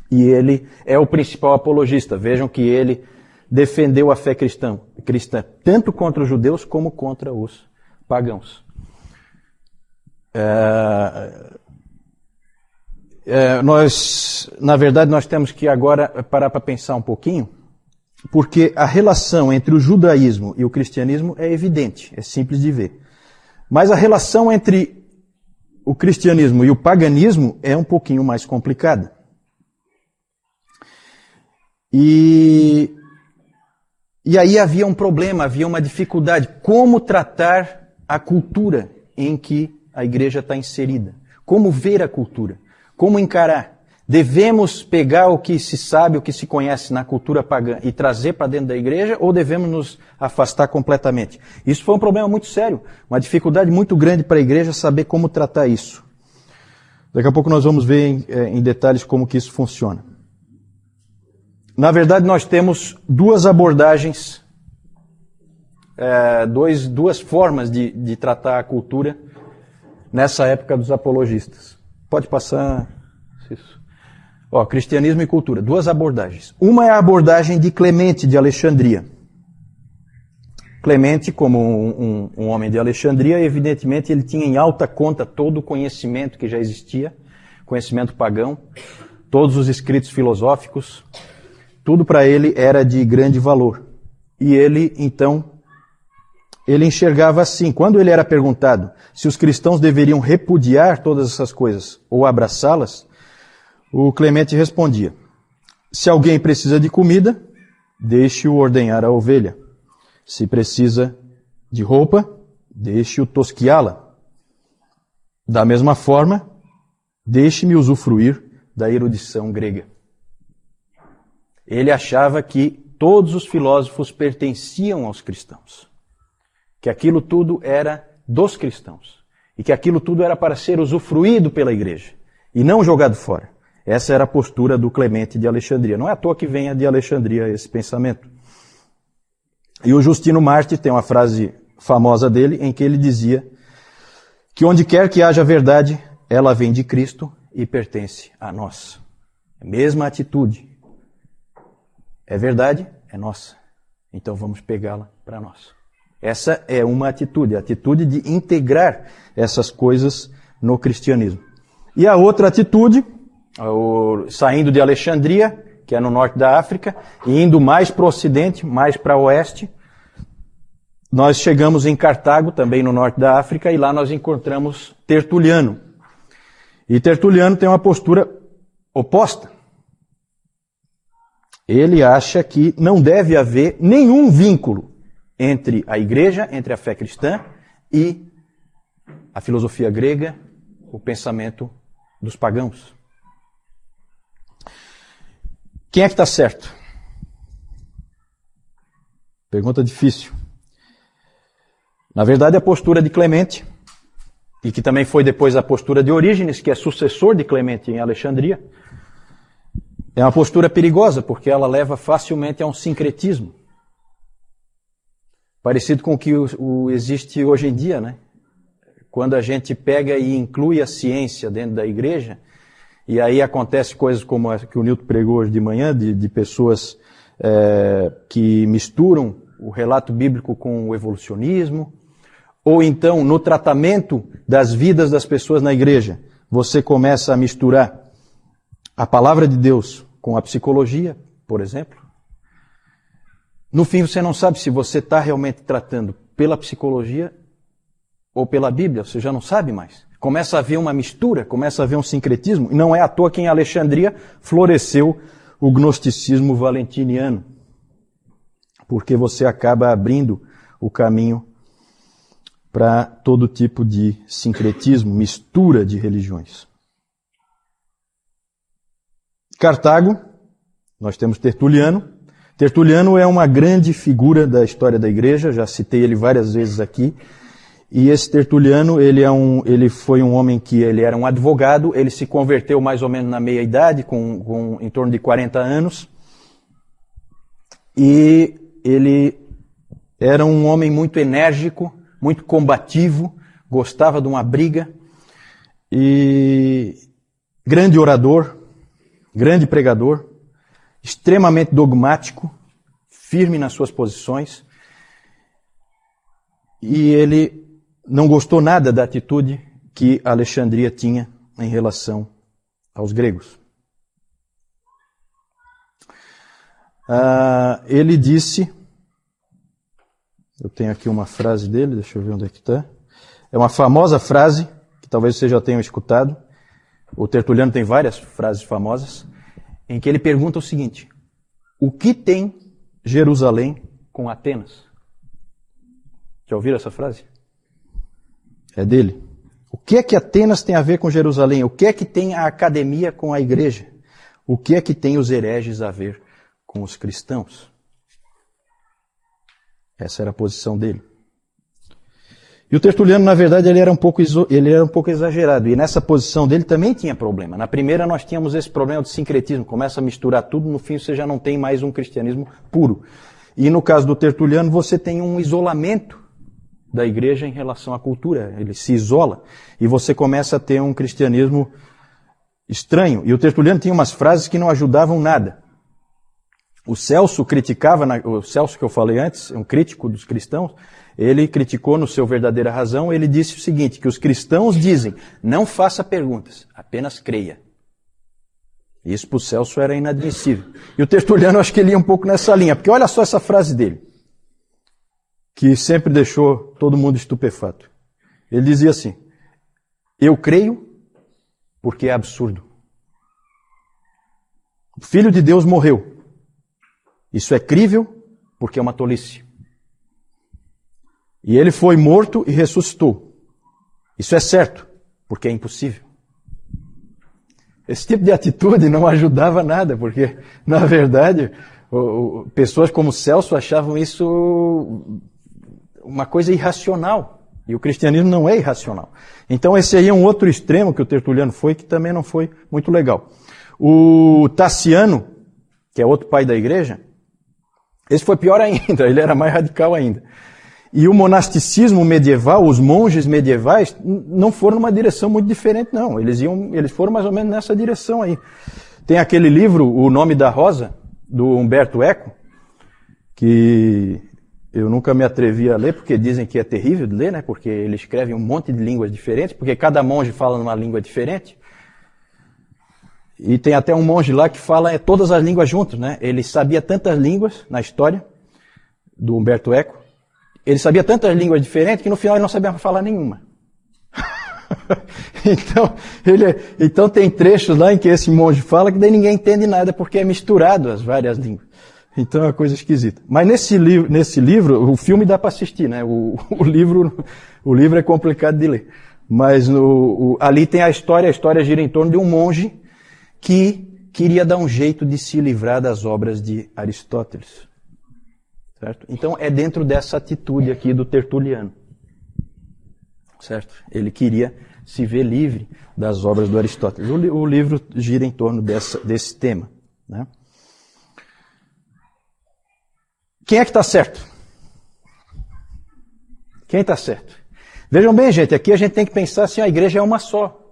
S1: E ele é o principal apologista. Vejam que ele defendeu a fé cristã, cristã tanto contra os judeus como contra os pagãos. É, é, nós, na verdade, nós temos que agora parar para pensar um pouquinho, porque a relação entre o judaísmo e o cristianismo é evidente, é simples de ver. Mas a relação entre o cristianismo e o paganismo é um pouquinho mais complicada. E, e aí havia um problema, havia uma dificuldade. Como tratar a cultura em que a igreja está inserida? Como ver a cultura? Como encarar? Devemos pegar o que se sabe, o que se conhece na cultura pagã e trazer para dentro da igreja ou devemos nos afastar completamente? Isso foi um problema muito sério, uma dificuldade muito grande para a igreja saber como tratar isso. Daqui a pouco nós vamos ver em, é, em detalhes como que isso funciona. Na verdade, nós temos duas abordagens, é, dois, duas formas de, de tratar a cultura nessa época dos apologistas. Pode passar. Isso. Ó, cristianismo e cultura. Duas abordagens. Uma é a abordagem de Clemente de Alexandria. Clemente, como um, um, um, homem de Alexandria, evidentemente ele tinha em alta conta todo o conhecimento que já existia, conhecimento pagão, todos os escritos filosóficos, tudo para ele era de grande valor. E ele, então, ele enxergava assim. Quando ele era perguntado se os cristãos deveriam repudiar todas essas coisas ou abraçá-las, o Clemente respondia: Se alguém precisa de comida, deixe-o ordenhar a ovelha. Se precisa de roupa, deixe-o tosquiá-la. Da mesma forma, deixe-me usufruir da erudição grega. Ele achava que todos os filósofos pertenciam aos cristãos que aquilo tudo era dos cristãos e que aquilo tudo era para ser usufruído pela igreja e não jogado fora. Essa era a postura do Clemente de Alexandria. Não é à toa que venha de Alexandria esse pensamento. E o Justino Marte tem uma frase famosa dele em que ele dizia que onde quer que haja verdade, ela vem de Cristo e pertence a nós. A mesma atitude. É verdade? É nossa. Então vamos pegá-la para nós. Essa é uma atitude, a atitude de integrar essas coisas no cristianismo. E a outra atitude, saindo de Alexandria, que é no norte da África, e indo mais para o ocidente, mais para o oeste, nós chegamos em Cartago, também no norte da África, e lá nós encontramos Tertuliano. E Tertuliano tem uma postura oposta. Ele acha que não deve haver nenhum vínculo entre a igreja, entre a fé cristã e a filosofia grega, o pensamento dos pagãos. Quem é que está certo? Pergunta difícil. Na verdade, a postura de Clemente, e que também foi depois a postura de Orígenes, que é sucessor de Clemente em Alexandria, é uma postura perigosa, porque ela leva facilmente a um sincretismo. Parecido com o que o, o existe hoje em dia, né? Quando a gente pega e inclui a ciência dentro da igreja, e aí acontece coisas como a que o Nilton pregou hoje de manhã, de, de pessoas é, que misturam o relato bíblico com o evolucionismo, ou então no tratamento das vidas das pessoas na igreja, você começa a misturar a palavra de Deus com a psicologia, por exemplo. No fim, você não sabe se você está realmente tratando pela psicologia ou pela Bíblia, você já não sabe mais. Começa a haver uma mistura, começa a haver um sincretismo, e não é à toa que em Alexandria floresceu o gnosticismo valentiniano, porque você acaba abrindo o caminho para todo tipo de sincretismo, mistura de religiões. Cartago, nós temos Tertuliano. Tertuliano é uma grande figura da história da igreja, já citei ele várias vezes aqui. E esse Tertuliano, ele, é um, ele foi um homem que ele era um advogado, ele se converteu mais ou menos na meia idade, com, com em torno de 40 anos. E ele era um homem muito enérgico, muito combativo, gostava de uma briga e grande orador, grande pregador, extremamente dogmático, firme nas suas posições. E ele não gostou nada da atitude que Alexandria tinha em relação aos gregos. Ah, ele disse eu tenho aqui uma frase dele, deixa eu ver onde é que está. É uma famosa frase, que talvez vocês já tenham escutado. O Tertuliano tem várias frases famosas, em que ele pergunta o seguinte: O que tem Jerusalém com Atenas? Já ouviram essa frase? É dele. O que é que Atenas tem a ver com Jerusalém? O que é que tem a academia com a igreja? O que é que tem os hereges a ver com os cristãos? Essa era a posição dele. E o Tertuliano, na verdade, ele era, um pouco, ele era um pouco exagerado. E nessa posição dele também tinha problema. Na primeira, nós tínhamos esse problema de sincretismo. Começa a misturar tudo, no fim você já não tem mais um cristianismo puro. E no caso do Tertuliano, você tem um isolamento da igreja em relação à cultura. Ele se isola. E você começa a ter um cristianismo estranho. E o Tertuliano tinha umas frases que não ajudavam nada. O Celso criticava, o Celso que eu falei antes, um crítico dos cristãos, ele criticou no seu Verdadeira Razão, ele disse o seguinte, que os cristãos dizem, não faça perguntas, apenas creia. Isso para o Celso era inadmissível. E o Tertuliano, acho que ele ia um pouco nessa linha, porque olha só essa frase dele, que sempre deixou todo mundo estupefato. Ele dizia assim, eu creio porque é absurdo. O Filho de Deus morreu isso é crível porque é uma tolice. E ele foi morto e ressuscitou. Isso é certo porque é impossível. Esse tipo de atitude não ajudava nada, porque, na verdade, pessoas como Celso achavam isso uma coisa irracional. E o cristianismo não é irracional. Então, esse aí é um outro extremo que o Tertuliano foi, que também não foi muito legal. O Tassiano, que é outro pai da igreja, esse foi pior ainda, ele era mais radical ainda. E o monasticismo medieval, os monges medievais, não foram numa direção muito diferente, não. Eles, iam, eles foram mais ou menos nessa direção aí. Tem aquele livro, O Nome da Rosa, do Humberto Eco, que eu nunca me atrevi a ler, porque dizem que é terrível de ler, né? Porque ele escreve um monte de línguas diferentes, porque cada monge fala numa língua diferente. E tem até um monge lá que fala é, todas as línguas juntas, né? Ele sabia tantas línguas na história do Humberto Eco. Ele sabia tantas línguas diferentes que no final ele não sabia falar nenhuma. então, ele, é, então tem trechos lá em que esse monge fala que daí ninguém entende nada porque é misturado as várias línguas. Então é uma coisa esquisita. Mas nesse livro, nesse livro o filme dá para assistir, né? O, o, livro, o livro é complicado de ler. Mas no, o, ali tem a história, a história gira em torno de um monge que queria dar um jeito de se livrar das obras de Aristóteles. Certo? Então é dentro dessa atitude aqui do Tertuliano. Certo? Ele queria se ver livre das obras do Aristóteles. O, o livro gira em torno dessa, desse tema. Né? Quem é que está certo? Quem está certo? Vejam bem, gente, aqui a gente tem que pensar assim: a igreja é uma só.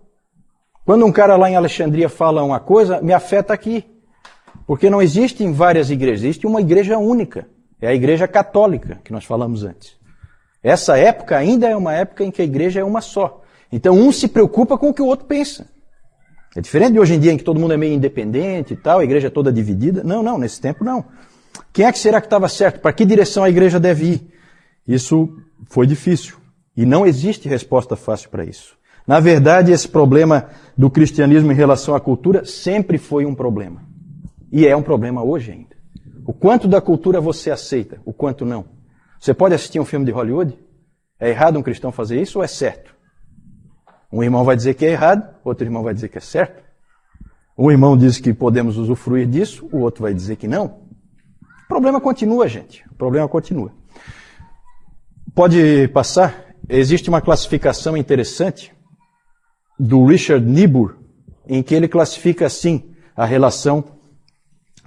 S1: Quando um cara lá em Alexandria fala uma coisa, me afeta aqui. Porque não existem várias igrejas, existe uma igreja única. É a igreja católica, que nós falamos antes. Essa época ainda é uma época em que a igreja é uma só. Então um se preocupa com o que o outro pensa. É diferente de hoje em dia em que todo mundo é meio independente e tal, a igreja é toda dividida. Não, não, nesse tempo não. Quem é que será que estava certo? Para que direção a igreja deve ir? Isso foi difícil. E não existe resposta fácil para isso. Na verdade, esse problema do cristianismo em relação à cultura sempre foi um problema. E é um problema hoje ainda. O quanto da cultura você aceita, o quanto não. Você pode assistir um filme de Hollywood? É errado um cristão fazer isso ou é certo? Um irmão vai dizer que é errado, outro irmão vai dizer que é certo. Um irmão diz que podemos usufruir disso, o outro vai dizer que não. O problema continua, gente. O problema continua. Pode passar? Existe uma classificação interessante do Richard Niebuhr, em que ele classifica assim a relação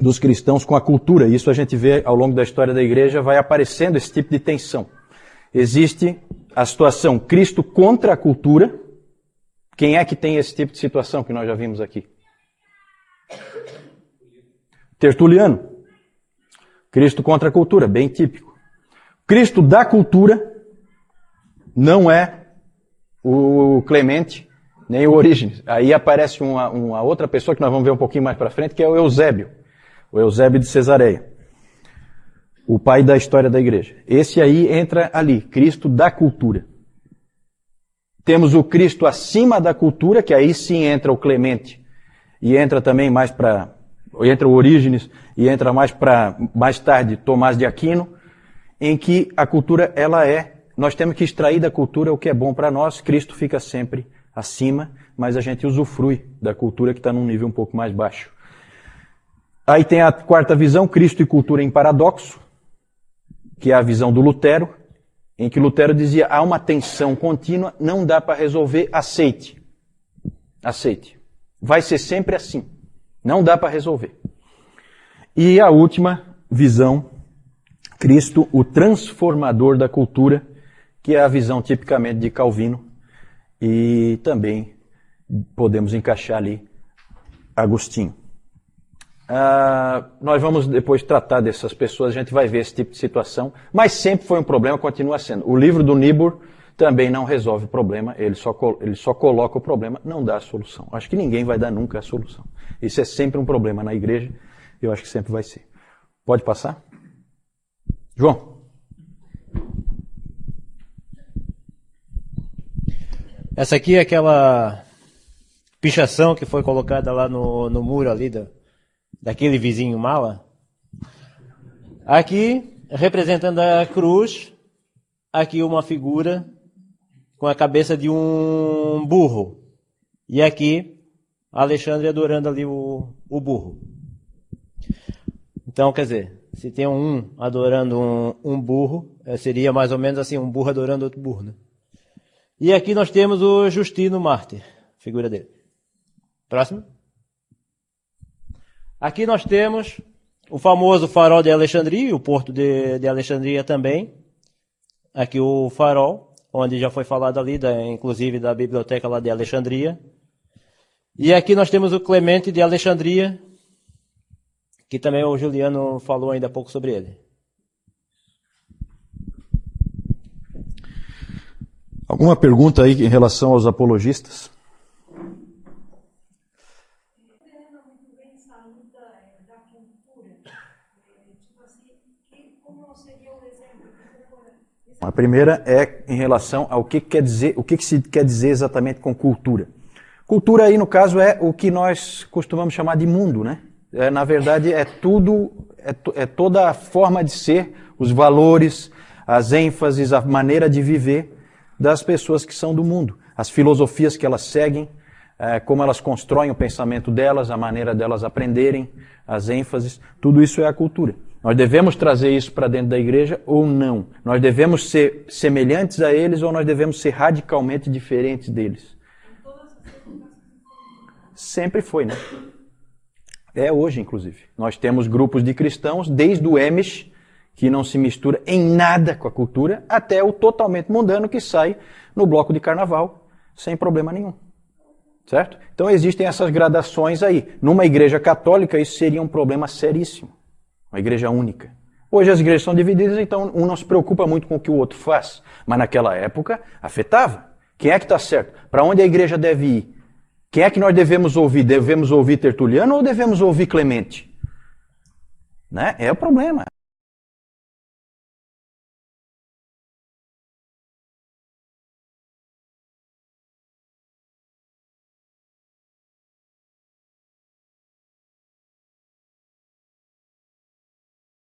S1: dos cristãos com a cultura. Isso a gente vê ao longo da história da igreja, vai aparecendo esse tipo de tensão. Existe a situação Cristo contra a cultura. Quem é que tem esse tipo de situação que nós já vimos aqui? Tertuliano. Cristo contra a cultura, bem típico. Cristo da cultura não é o Clemente nem o Orígenes. Aí aparece uma, uma outra pessoa que nós vamos ver um pouquinho mais para frente, que é o Eusébio, o Eusébio de Cesareia, o pai da história da igreja. Esse aí entra ali, Cristo da cultura. Temos o Cristo acima da cultura, que aí sim entra o Clemente e entra também mais para entra o Orígenes e entra mais para mais tarde Tomás de Aquino, em que a cultura ela é nós temos que extrair da cultura o que é bom para nós. Cristo fica sempre acima, mas a gente usufrui da cultura que está num nível um pouco mais baixo. Aí tem a quarta visão, Cristo e cultura em paradoxo, que é a visão do Lutero, em que Lutero dizia há uma tensão contínua, não dá para resolver, aceite. Aceite. Vai ser sempre assim. Não dá para resolver. E a última visão, Cristo, o transformador da cultura, que é a visão tipicamente de Calvino, e também podemos encaixar ali Agostinho. Ah, nós vamos depois tratar dessas pessoas, a gente vai ver esse tipo de situação, mas sempre foi um problema, continua sendo. O livro do Nibur também não resolve o problema, ele só, ele só coloca o problema, não dá a solução. Acho que ninguém vai dar nunca a solução. Isso é sempre um problema na igreja, eu acho que sempre vai ser. Pode passar? João.
S2: Essa aqui é aquela pichação que foi colocada lá no, no muro ali da, daquele vizinho mala. Aqui, representando a cruz, aqui uma figura com a cabeça de um burro. E aqui, Alexandre adorando ali o, o burro. Então, quer dizer, se tem um adorando um, um burro, eh, seria mais ou menos assim, um burro adorando outro burro, né? E aqui nós temos o Justino Mártir, figura dele. Próximo. Aqui nós temos o famoso farol de Alexandria, o porto de, de Alexandria também. Aqui o farol, onde já foi falado ali, da, inclusive da biblioteca lá de Alexandria. E aqui nós temos o Clemente de Alexandria, que também o Juliano falou ainda há pouco sobre ele.
S1: Alguma pergunta aí em relação aos apologistas? A primeira é em relação ao que quer dizer, o que, se quer dizer exatamente com cultura. Cultura aí, no caso, é o que nós costumamos chamar de mundo, né? É, na verdade, é tudo, é, é toda a forma de ser, os valores, as ênfases, a maneira de viver das pessoas que são do mundo, as filosofias que elas seguem, é, como elas constroem o pensamento delas, a maneira delas aprenderem, as ênfases, tudo isso é a cultura. Nós devemos trazer isso para dentro da igreja ou não? Nós devemos ser semelhantes a eles ou nós devemos ser radicalmente diferentes deles? Sempre foi, né? É hoje, inclusive. Nós temos grupos de cristãos, desde o Amish, que não se mistura em nada com a cultura, até o totalmente mundano que sai no bloco de carnaval, sem problema nenhum. Certo? Então existem essas gradações aí. Numa igreja católica, isso seria um problema seríssimo. Uma igreja única. Hoje as igrejas são divididas, então um não se preocupa muito com o que o outro faz. Mas naquela época, afetava. Quem é que está certo? Para onde a igreja deve ir? Quem é que nós devemos ouvir? Devemos ouvir Tertuliano ou devemos ouvir Clemente? Né? É o problema.